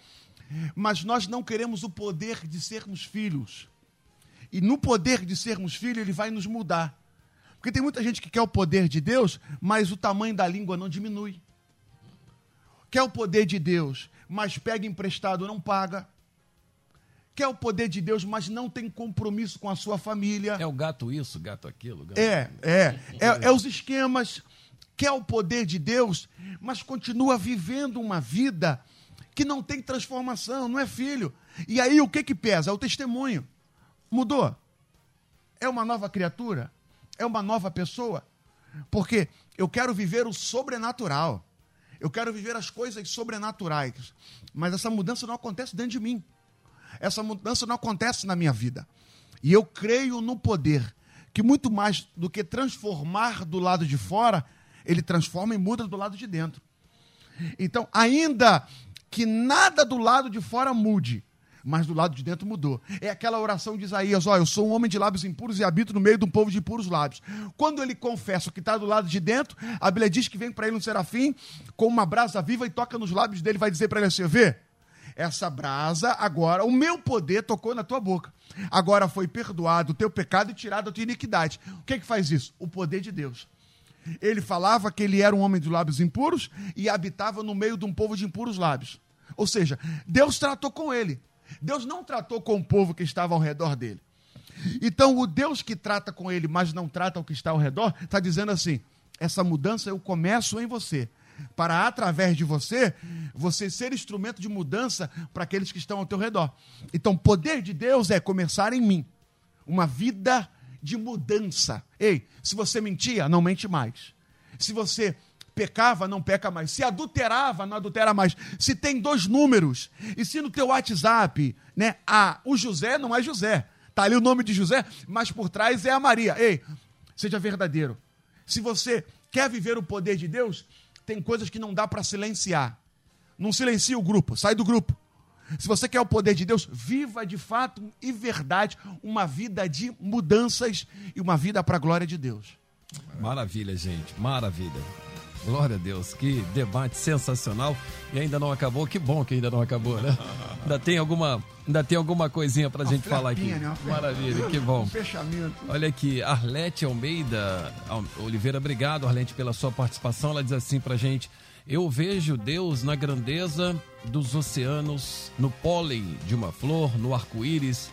mas nós não queremos o poder de sermos filhos. E no poder de sermos filhos, ele vai nos mudar. Porque tem muita gente que quer o poder de Deus, mas o tamanho da língua não diminui. Quer o poder de Deus, mas pega emprestado, não paga. Quer o poder de Deus, mas não tem compromisso com a sua família. É o gato isso, gato aquilo. Gato... É, é, é. É os esquemas quer o poder de Deus, mas continua vivendo uma vida que não tem transformação, não é filho. E aí o que que pesa? É o testemunho. Mudou. É uma nova criatura? É uma nova pessoa? Porque eu quero viver o sobrenatural. Eu quero viver as coisas sobrenaturais. Mas essa mudança não acontece dentro de mim. Essa mudança não acontece na minha vida. E eu creio no poder que muito mais do que transformar do lado de fora, ele transforma e muda do lado de dentro. Então, ainda que nada do lado de fora mude, mas do lado de dentro mudou. É aquela oração de Isaías: Ó, eu sou um homem de lábios impuros e habito no meio de um povo de puros lábios. Quando ele confessa o que está do lado de dentro, a Bíblia diz que vem para ele um serafim com uma brasa viva e toca nos lábios dele, vai dizer para ele assim: vê, essa brasa agora, o meu poder tocou na tua boca. Agora foi perdoado o teu pecado e tirado a tua iniquidade. O que é que faz isso? O poder de Deus. Ele falava que ele era um homem de lábios impuros e habitava no meio de um povo de impuros lábios. Ou seja, Deus tratou com ele. Deus não tratou com o povo que estava ao redor dele. Então, o Deus que trata com ele, mas não trata o que está ao redor, está dizendo assim: essa mudança eu começo em você, para através de você, você ser instrumento de mudança para aqueles que estão ao teu redor. Então, poder de Deus é começar em mim uma vida de mudança. Ei, se você mentia, não mente mais. Se você pecava, não peca mais. Se adulterava, não adultera mais. Se tem dois números, e se no teu WhatsApp, né, a, o José não é José. Tá ali o nome de José, mas por trás é a Maria. Ei, seja verdadeiro. Se você quer viver o poder de Deus, tem coisas que não dá para silenciar. Não silencia o grupo, sai do grupo. Se você quer o poder de Deus, viva de fato e verdade uma vida de mudanças e uma vida para a glória de Deus. Maravilha, gente, maravilha. Glória a Deus, que debate sensacional e ainda não acabou. Que bom que ainda não acabou, né? Ainda tem alguma, ainda tem alguma coisinha pra gente falar aqui. Né? Maravilha, que bom. fechamento. Olha aqui, Arlete Almeida Oliveira, obrigado, Arlete, pela sua participação. Ela diz assim pra gente: eu vejo Deus na grandeza dos oceanos, no pólen de uma flor, no arco-íris,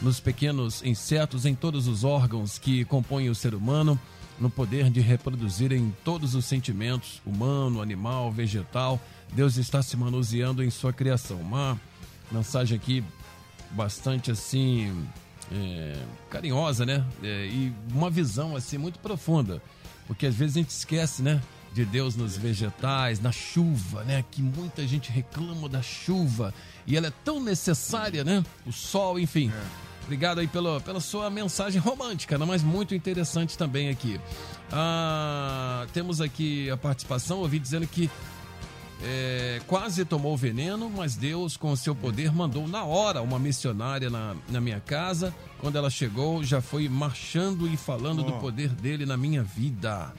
nos pequenos insetos, em todos os órgãos que compõem o ser humano, no poder de reproduzir em todos os sentimentos, humano, animal, vegetal. Deus está se manuseando em sua criação. Uma Mensagem aqui bastante assim é, carinhosa, né? É, e uma visão assim muito profunda, porque às vezes a gente esquece, né? De Deus nos vegetais, na chuva, né? Que muita gente reclama da chuva e ela é tão necessária, né? O sol, enfim. É. Obrigado aí pela, pela sua mensagem romântica, né? mas muito interessante também aqui. Ah, temos aqui a participação, ouvi dizendo que é, quase tomou veneno, mas Deus, com o seu poder, mandou na hora uma missionária na, na minha casa. Quando ela chegou, já foi marchando e falando oh. do poder dele na minha vida.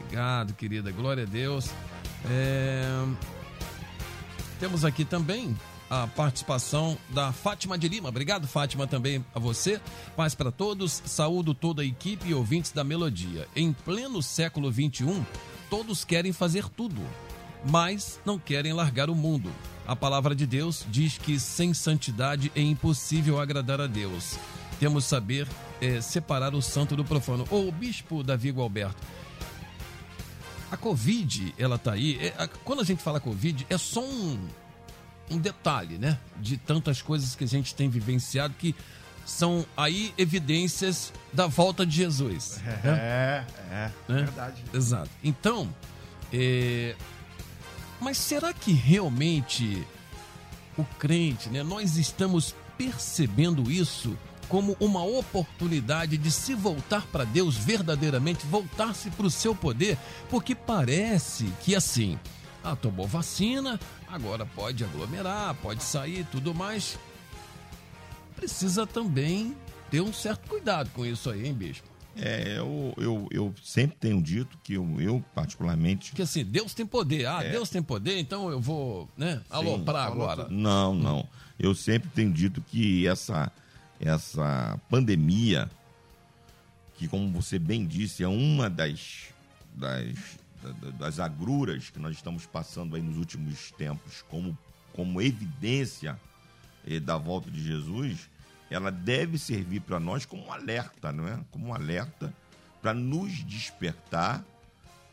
Obrigado, querida. Glória a Deus. É... Temos aqui também a participação da Fátima de Lima. Obrigado, Fátima, também a você. Paz para todos. Saúdo toda a equipe e ouvintes da Melodia. Em pleno século XXI, todos querem fazer tudo mas não querem largar o mundo. A palavra de Deus diz que sem santidade é impossível agradar a Deus. Temos saber é, separar o santo do profano. O bispo Davi Gualberto, a Covid, ela tá aí. É, a, quando a gente fala Covid, é só um, um detalhe, né? De tantas coisas que a gente tem vivenciado que são aí evidências da volta de Jesus. É, né? é, é, né? verdade. Exato. Então, é, mas será que realmente o crente, né, nós estamos percebendo isso como uma oportunidade de se voltar para Deus verdadeiramente, voltar-se para o seu poder? Porque parece que assim, ah, tomou vacina, agora pode aglomerar, pode sair, tudo mais. Precisa também ter um certo cuidado com isso aí, hein, bispo? É, eu, eu, eu sempre tenho dito que eu, eu particularmente. Que assim, Deus tem poder. Ah, é. Deus tem poder, então eu vou, né, aloprar agora. Não, não. Eu sempre tenho dito que essa, essa pandemia, que como você bem disse, é uma das, das, das agruras que nós estamos passando aí nos últimos tempos como, como evidência eh, da volta de Jesus ela deve servir para nós como um alerta, não é? Como um alerta para nos despertar,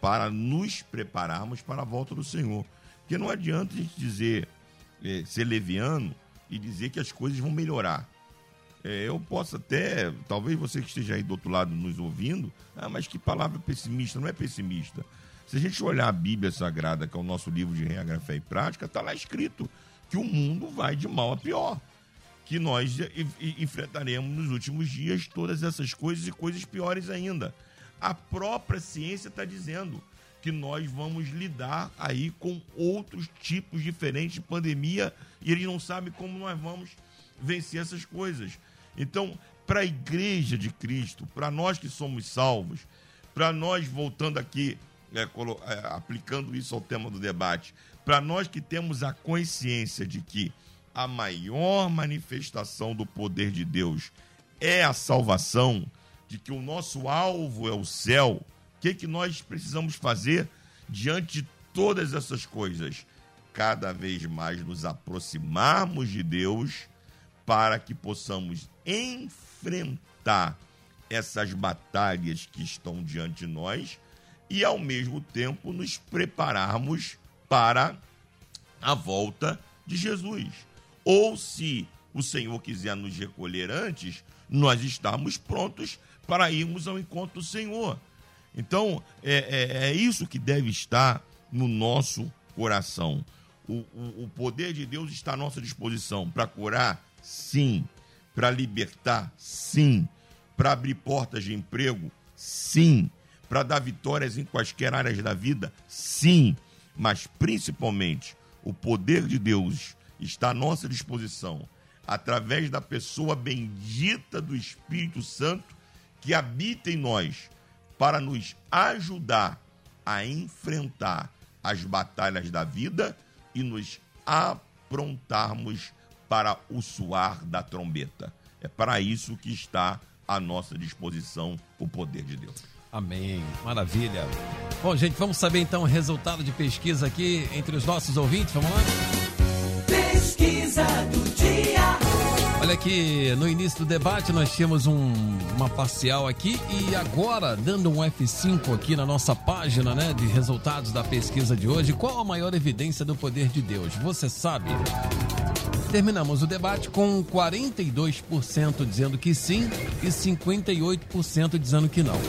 para nos prepararmos para a volta do Senhor. Porque não adianta a gente dizer, é, ser leviano e dizer que as coisas vão melhorar. É, eu posso até, talvez você que esteja aí do outro lado nos ouvindo, ah, mas que palavra pessimista, não é pessimista. Se a gente olhar a Bíblia Sagrada, que é o nosso livro de regra, fé e prática, está lá escrito que o mundo vai de mal a pior que nós enfrentaremos nos últimos dias todas essas coisas e coisas piores ainda. A própria ciência está dizendo que nós vamos lidar aí com outros tipos diferentes de pandemia e eles não sabem como nós vamos vencer essas coisas. Então, para a igreja de Cristo, para nós que somos salvos, para nós voltando aqui, é, é, aplicando isso ao tema do debate, para nós que temos a consciência de que a maior manifestação do poder de Deus é a salvação, de que o nosso alvo é o céu, o que, que nós precisamos fazer diante de todas essas coisas? Cada vez mais nos aproximarmos de Deus para que possamos enfrentar essas batalhas que estão diante de nós e, ao mesmo tempo, nos prepararmos para a volta de Jesus ou se o Senhor quiser nos recolher antes, nós estamos prontos para irmos ao encontro do Senhor. Então, é, é, é isso que deve estar no nosso coração. O, o, o poder de Deus está à nossa disposição para curar? Sim. Para libertar? Sim. Para abrir portas de emprego? Sim. Para dar vitórias em quaisquer áreas da vida? Sim. Mas principalmente, o poder de Deus está à nossa disposição através da pessoa bendita do Espírito Santo que habita em nós para nos ajudar a enfrentar as batalhas da vida e nos aprontarmos para o suar da trombeta. É para isso que está à nossa disposição o poder de Deus. Amém. Maravilha. Bom, gente, vamos saber então o resultado de pesquisa aqui entre os nossos ouvintes. Vamos lá? Pesquisa do dia. Olha aqui, no início do debate nós tínhamos um, uma parcial aqui e agora, dando um F5 aqui na nossa página, né, de resultados da pesquisa de hoje, qual a maior evidência do poder de Deus? Você sabe? terminamos o debate com 42% dizendo que sim e 58% dizendo que não.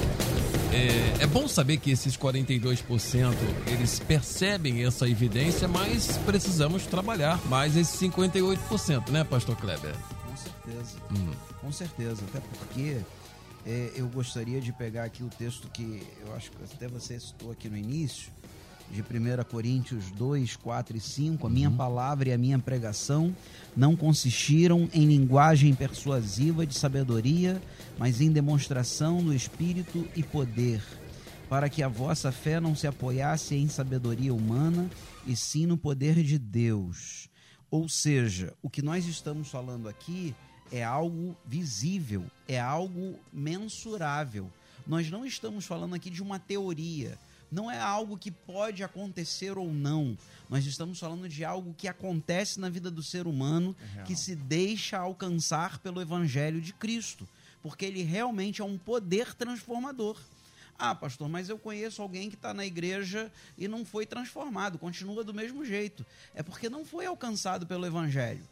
É, é, bom saber que esses 42% eles percebem essa evidência, mas precisamos trabalhar mais esses 58%, né, Pastor Kleber? Com certeza. Hum. Com certeza. Até porque é, eu gostaria de pegar aqui o texto que eu acho que até você citou aqui no início, de 1 Coríntios 2, 4 e 5, a minha uhum. palavra e a minha pregação não consistiram em linguagem persuasiva de sabedoria, mas em demonstração do Espírito e poder, para que a vossa fé não se apoiasse em sabedoria humana, e sim no poder de Deus. Ou seja, o que nós estamos falando aqui é algo visível, é algo mensurável. Nós não estamos falando aqui de uma teoria não é algo que pode acontecer ou não. Nós estamos falando de algo que acontece na vida do ser humano, é que se deixa alcançar pelo Evangelho de Cristo, porque ele realmente é um poder transformador. Ah, pastor, mas eu conheço alguém que está na igreja e não foi transformado, continua do mesmo jeito. É porque não foi alcançado pelo Evangelho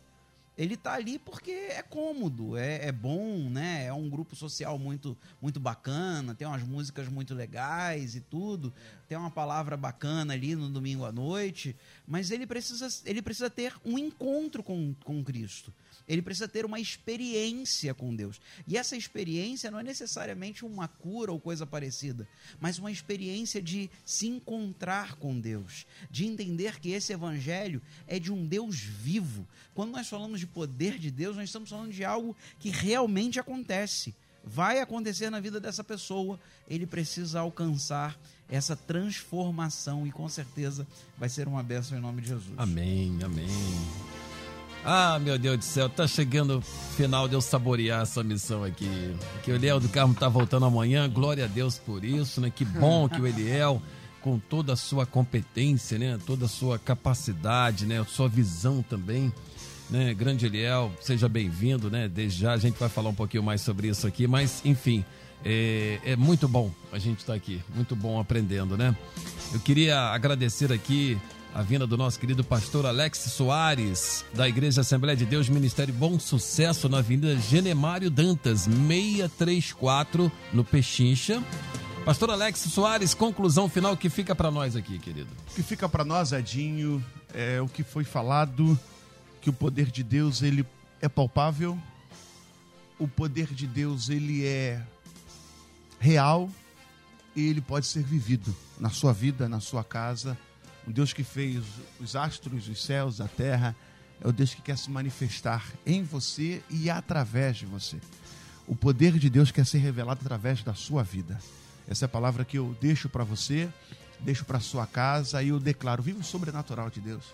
ele tá ali porque é cômodo, é, é, bom, né? É um grupo social muito muito bacana, tem umas músicas muito legais e tudo, tem uma palavra bacana ali no domingo à noite, mas ele precisa, ele precisa ter um encontro com, com Cristo. Ele precisa ter uma experiência com Deus. E essa experiência não é necessariamente uma cura ou coisa parecida, mas uma experiência de se encontrar com Deus, de entender que esse evangelho é de um Deus vivo. Quando nós falamos de poder de Deus, nós estamos falando de algo que realmente acontece. Vai acontecer na vida dessa pessoa, ele precisa alcançar essa transformação e com certeza vai ser uma bênção em nome de Jesus. Amém, amém. Ah, meu Deus do céu, tá chegando o final de eu saborear essa missão aqui. Que o Eliel do Carmo tá voltando amanhã, glória a Deus por isso, né? Que bom que o Eliel, com toda a sua competência, né? Toda a sua capacidade, né? Sua visão também, né? Grande Eliel, seja bem-vindo, né? Desde já a gente vai falar um pouquinho mais sobre isso aqui, mas enfim, é, é muito bom a gente estar tá aqui, muito bom aprendendo, né? Eu queria agradecer aqui a vinda do nosso querido pastor Alex Soares, da Igreja Assembleia de Deus, Ministério Bom Sucesso, na Avenida Genemário Dantas, 634, no Pechincha. Pastor Alex Soares, conclusão final que fica para nós aqui, querido. O que fica para nós, Edinho, é o que foi falado, que o poder de Deus ele é palpável, o poder de Deus ele é real e ele pode ser vivido na sua vida, na sua casa um Deus que fez os astros, os céus, a terra, é o Deus que quer se manifestar em você e através de você. O poder de Deus quer ser revelado através da sua vida. Essa é a palavra que eu deixo para você, deixo para sua casa e eu declaro: viva o sobrenatural de Deus.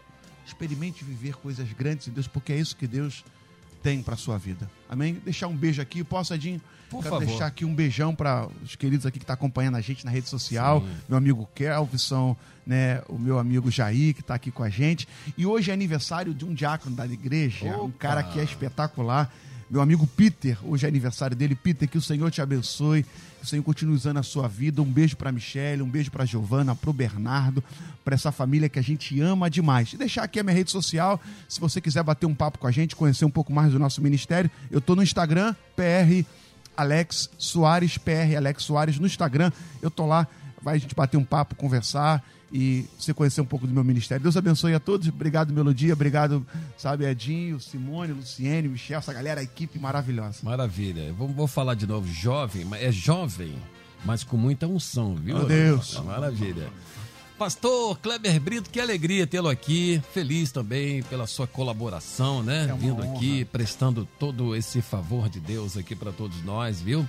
Experimente viver coisas grandes em Deus, porque é isso que Deus tem para sua vida. Amém? Deixar um beijo aqui. Posso, Edinho? Por Quero favor. deixar aqui um beijão para os queridos aqui que estão tá acompanhando a gente na rede social. Sim. Meu amigo Kelvison, né, o meu amigo Jair, que está aqui com a gente. E hoje é aniversário de um diácono da igreja, Opa. um cara que é espetacular. Meu amigo Peter, hoje é aniversário dele. Peter, que o Senhor te abençoe, que o Senhor continue usando a sua vida. Um beijo para Michelle, um beijo para Giovana, para o Bernardo, para essa família que a gente ama demais. E deixar aqui a minha rede social, se você quiser bater um papo com a gente, conhecer um pouco mais do nosso ministério, eu estou no Instagram, PR Alex Soares, PR Alex Soares, no Instagram. Eu tô lá, vai a gente bater um papo, conversar e você conhecer um pouco do meu ministério. Deus abençoe a todos. Obrigado, Melodia. Obrigado, sabe, Edinho, Simone, Luciene, Michel, essa galera, a equipe maravilhosa. Maravilha. Vou, vou falar de novo. Jovem, é jovem, mas com muita unção, viu? Meu Deus. Maravilha. Pastor Kleber Brito, que alegria tê-lo aqui. Feliz também pela sua colaboração, né? É Vindo honra. aqui, prestando todo esse favor de Deus aqui para todos nós, viu?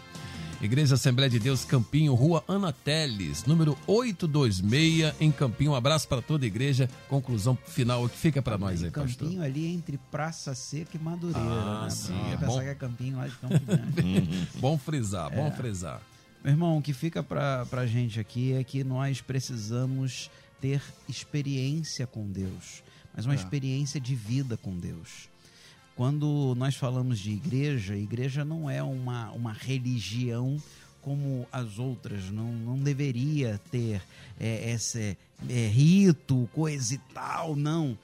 Igreja Assembleia de Deus Campinho, Rua Ana Teles, número 826, em Campinho. Um abraço para toda a igreja. Conclusão final, o que fica para nós aí, Campinho pastor? ali entre Praça Seca e Madureira. Ah, né? sim. É bom. que é Campinho lá de Campo Grande. bom frisar, bom é. frisar. Meu irmão, o que fica para a gente aqui é que nós precisamos ter experiência com Deus, mas uma é. experiência de vida com Deus. Quando nós falamos de igreja, igreja não é uma, uma religião como as outras, não, não deveria ter é, esse é, rito, coisa e tal, não.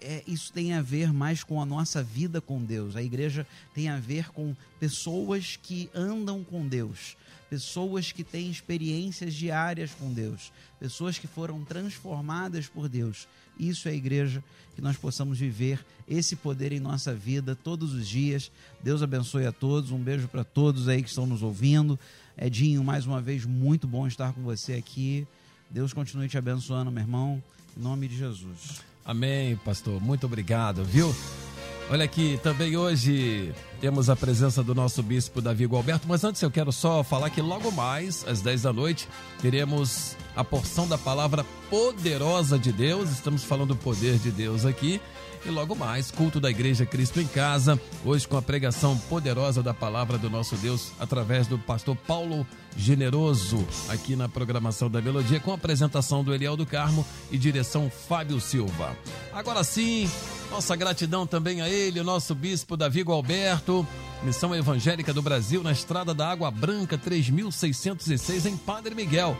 é, isso tem a ver mais com a nossa vida com Deus. A igreja tem a ver com pessoas que andam com Deus, pessoas que têm experiências diárias com Deus, pessoas que foram transformadas por Deus. Isso é a igreja, que nós possamos viver esse poder em nossa vida todos os dias. Deus abençoe a todos. Um beijo para todos aí que estão nos ouvindo. Edinho, mais uma vez, muito bom estar com você aqui. Deus continue te abençoando, meu irmão. Em nome de Jesus. Amém, pastor. Muito obrigado, viu? Olha aqui, também hoje temos a presença do nosso bispo Davi Gualberto, mas antes eu quero só falar que logo mais, às 10 da noite, teremos a porção da palavra poderosa de Deus. Estamos falando do poder de Deus aqui. E logo mais, culto da Igreja Cristo em Casa, hoje com a pregação poderosa da palavra do nosso Deus através do pastor Paulo Generoso, aqui na programação da Melodia, com a apresentação do Eliel do Carmo e direção Fábio Silva. Agora sim, nossa gratidão também a ele, o nosso bispo Davi Alberto, Missão Evangélica do Brasil, na Estrada da Água Branca, 3606, em Padre Miguel.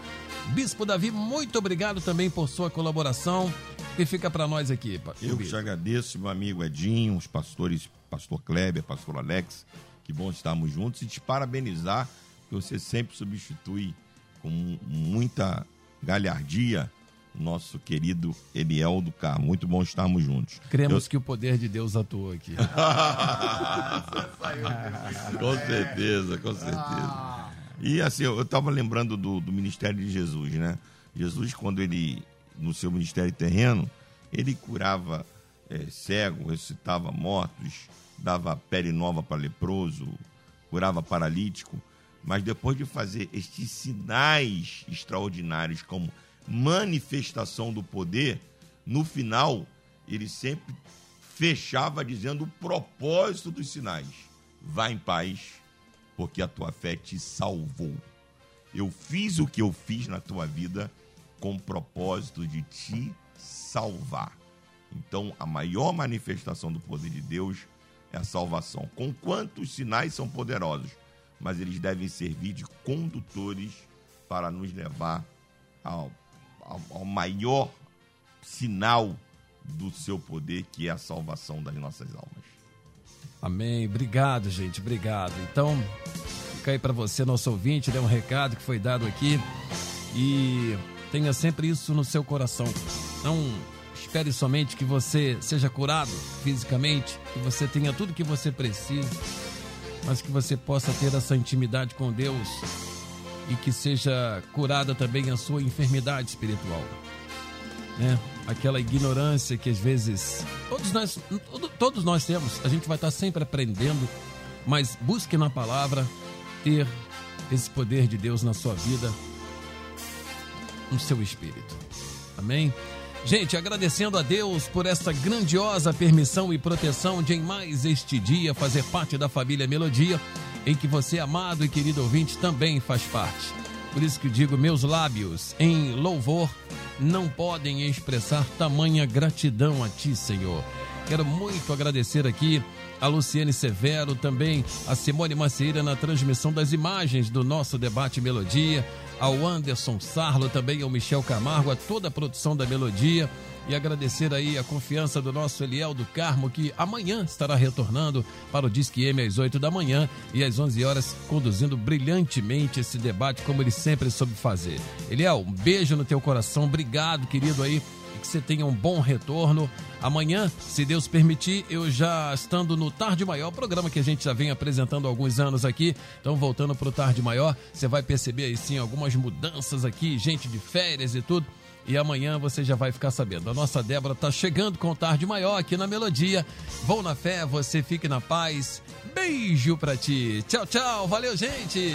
Bispo Davi, muito obrigado também por sua colaboração que fica para nós aqui. Eu te agradeço, meu amigo Edinho, os pastores, pastor Kleber, pastor Alex, que bom estarmos juntos e te parabenizar, que você sempre substitui com muita galhardia o nosso querido Eliel do Carmo. Muito bom estarmos juntos. Cremos Eu... que o poder de Deus atuou aqui. com certeza, com certeza. E assim, eu estava lembrando do, do ministério de Jesus, né? Jesus, quando ele no seu ministério terreno, ele curava é, cego, ressuscitava mortos, dava pele nova para leproso, curava paralítico. Mas depois de fazer estes sinais extraordinários como manifestação do poder, no final ele sempre fechava dizendo o propósito dos sinais: vá em paz, porque a tua fé te salvou. Eu fiz o que eu fiz na tua vida com o propósito de te salvar. Então, a maior manifestação do poder de Deus é a salvação. Com quantos sinais são poderosos, mas eles devem servir de condutores para nos levar ao, ao, ao maior sinal do seu poder, que é a salvação das nossas almas. Amém. Obrigado, gente. Obrigado. Então, fica aí para você, nosso ouvinte, dê um recado que foi dado aqui. E Tenha sempre isso no seu coração. Não espere somente que você seja curado fisicamente, que você tenha tudo que você precisa, mas que você possa ter essa intimidade com Deus e que seja curada também a sua enfermidade espiritual. Né? Aquela ignorância que às vezes todos nós, todos nós temos, a gente vai estar sempre aprendendo, mas busque na palavra ter esse poder de Deus na sua vida no seu espírito. Amém? Gente, agradecendo a Deus por esta grandiosa permissão e proteção de em mais este dia fazer parte da família Melodia, em que você, amado e querido ouvinte, também faz parte. Por isso que digo, meus lábios em louvor não podem expressar tamanha gratidão a ti, Senhor. Quero muito agradecer aqui a Luciane Severo, também a Simone Macieira na transmissão das imagens do nosso debate Melodia, ao Anderson Sarlo, também ao Michel Camargo, a toda a produção da Melodia e agradecer aí a confiança do nosso Eliel do Carmo, que amanhã estará retornando para o Disque M às 8 da manhã e às 11 horas conduzindo brilhantemente esse debate como ele sempre soube fazer. Eliel, um beijo no teu coração, obrigado querido aí que você tenha um bom retorno. Amanhã, se Deus permitir, eu já estando no Tarde Maior, programa que a gente já vem apresentando há alguns anos aqui. Então, voltando para o Tarde Maior, você vai perceber aí sim algumas mudanças aqui, gente de férias e tudo. E amanhã você já vai ficar sabendo. A nossa Débora está chegando com o Tarde Maior aqui na Melodia. Vou na fé, você fique na paz. Beijo para ti. Tchau, tchau. Valeu, gente.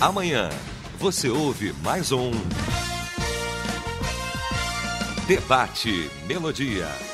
Amanhã você ouve mais um. Debate Melodia.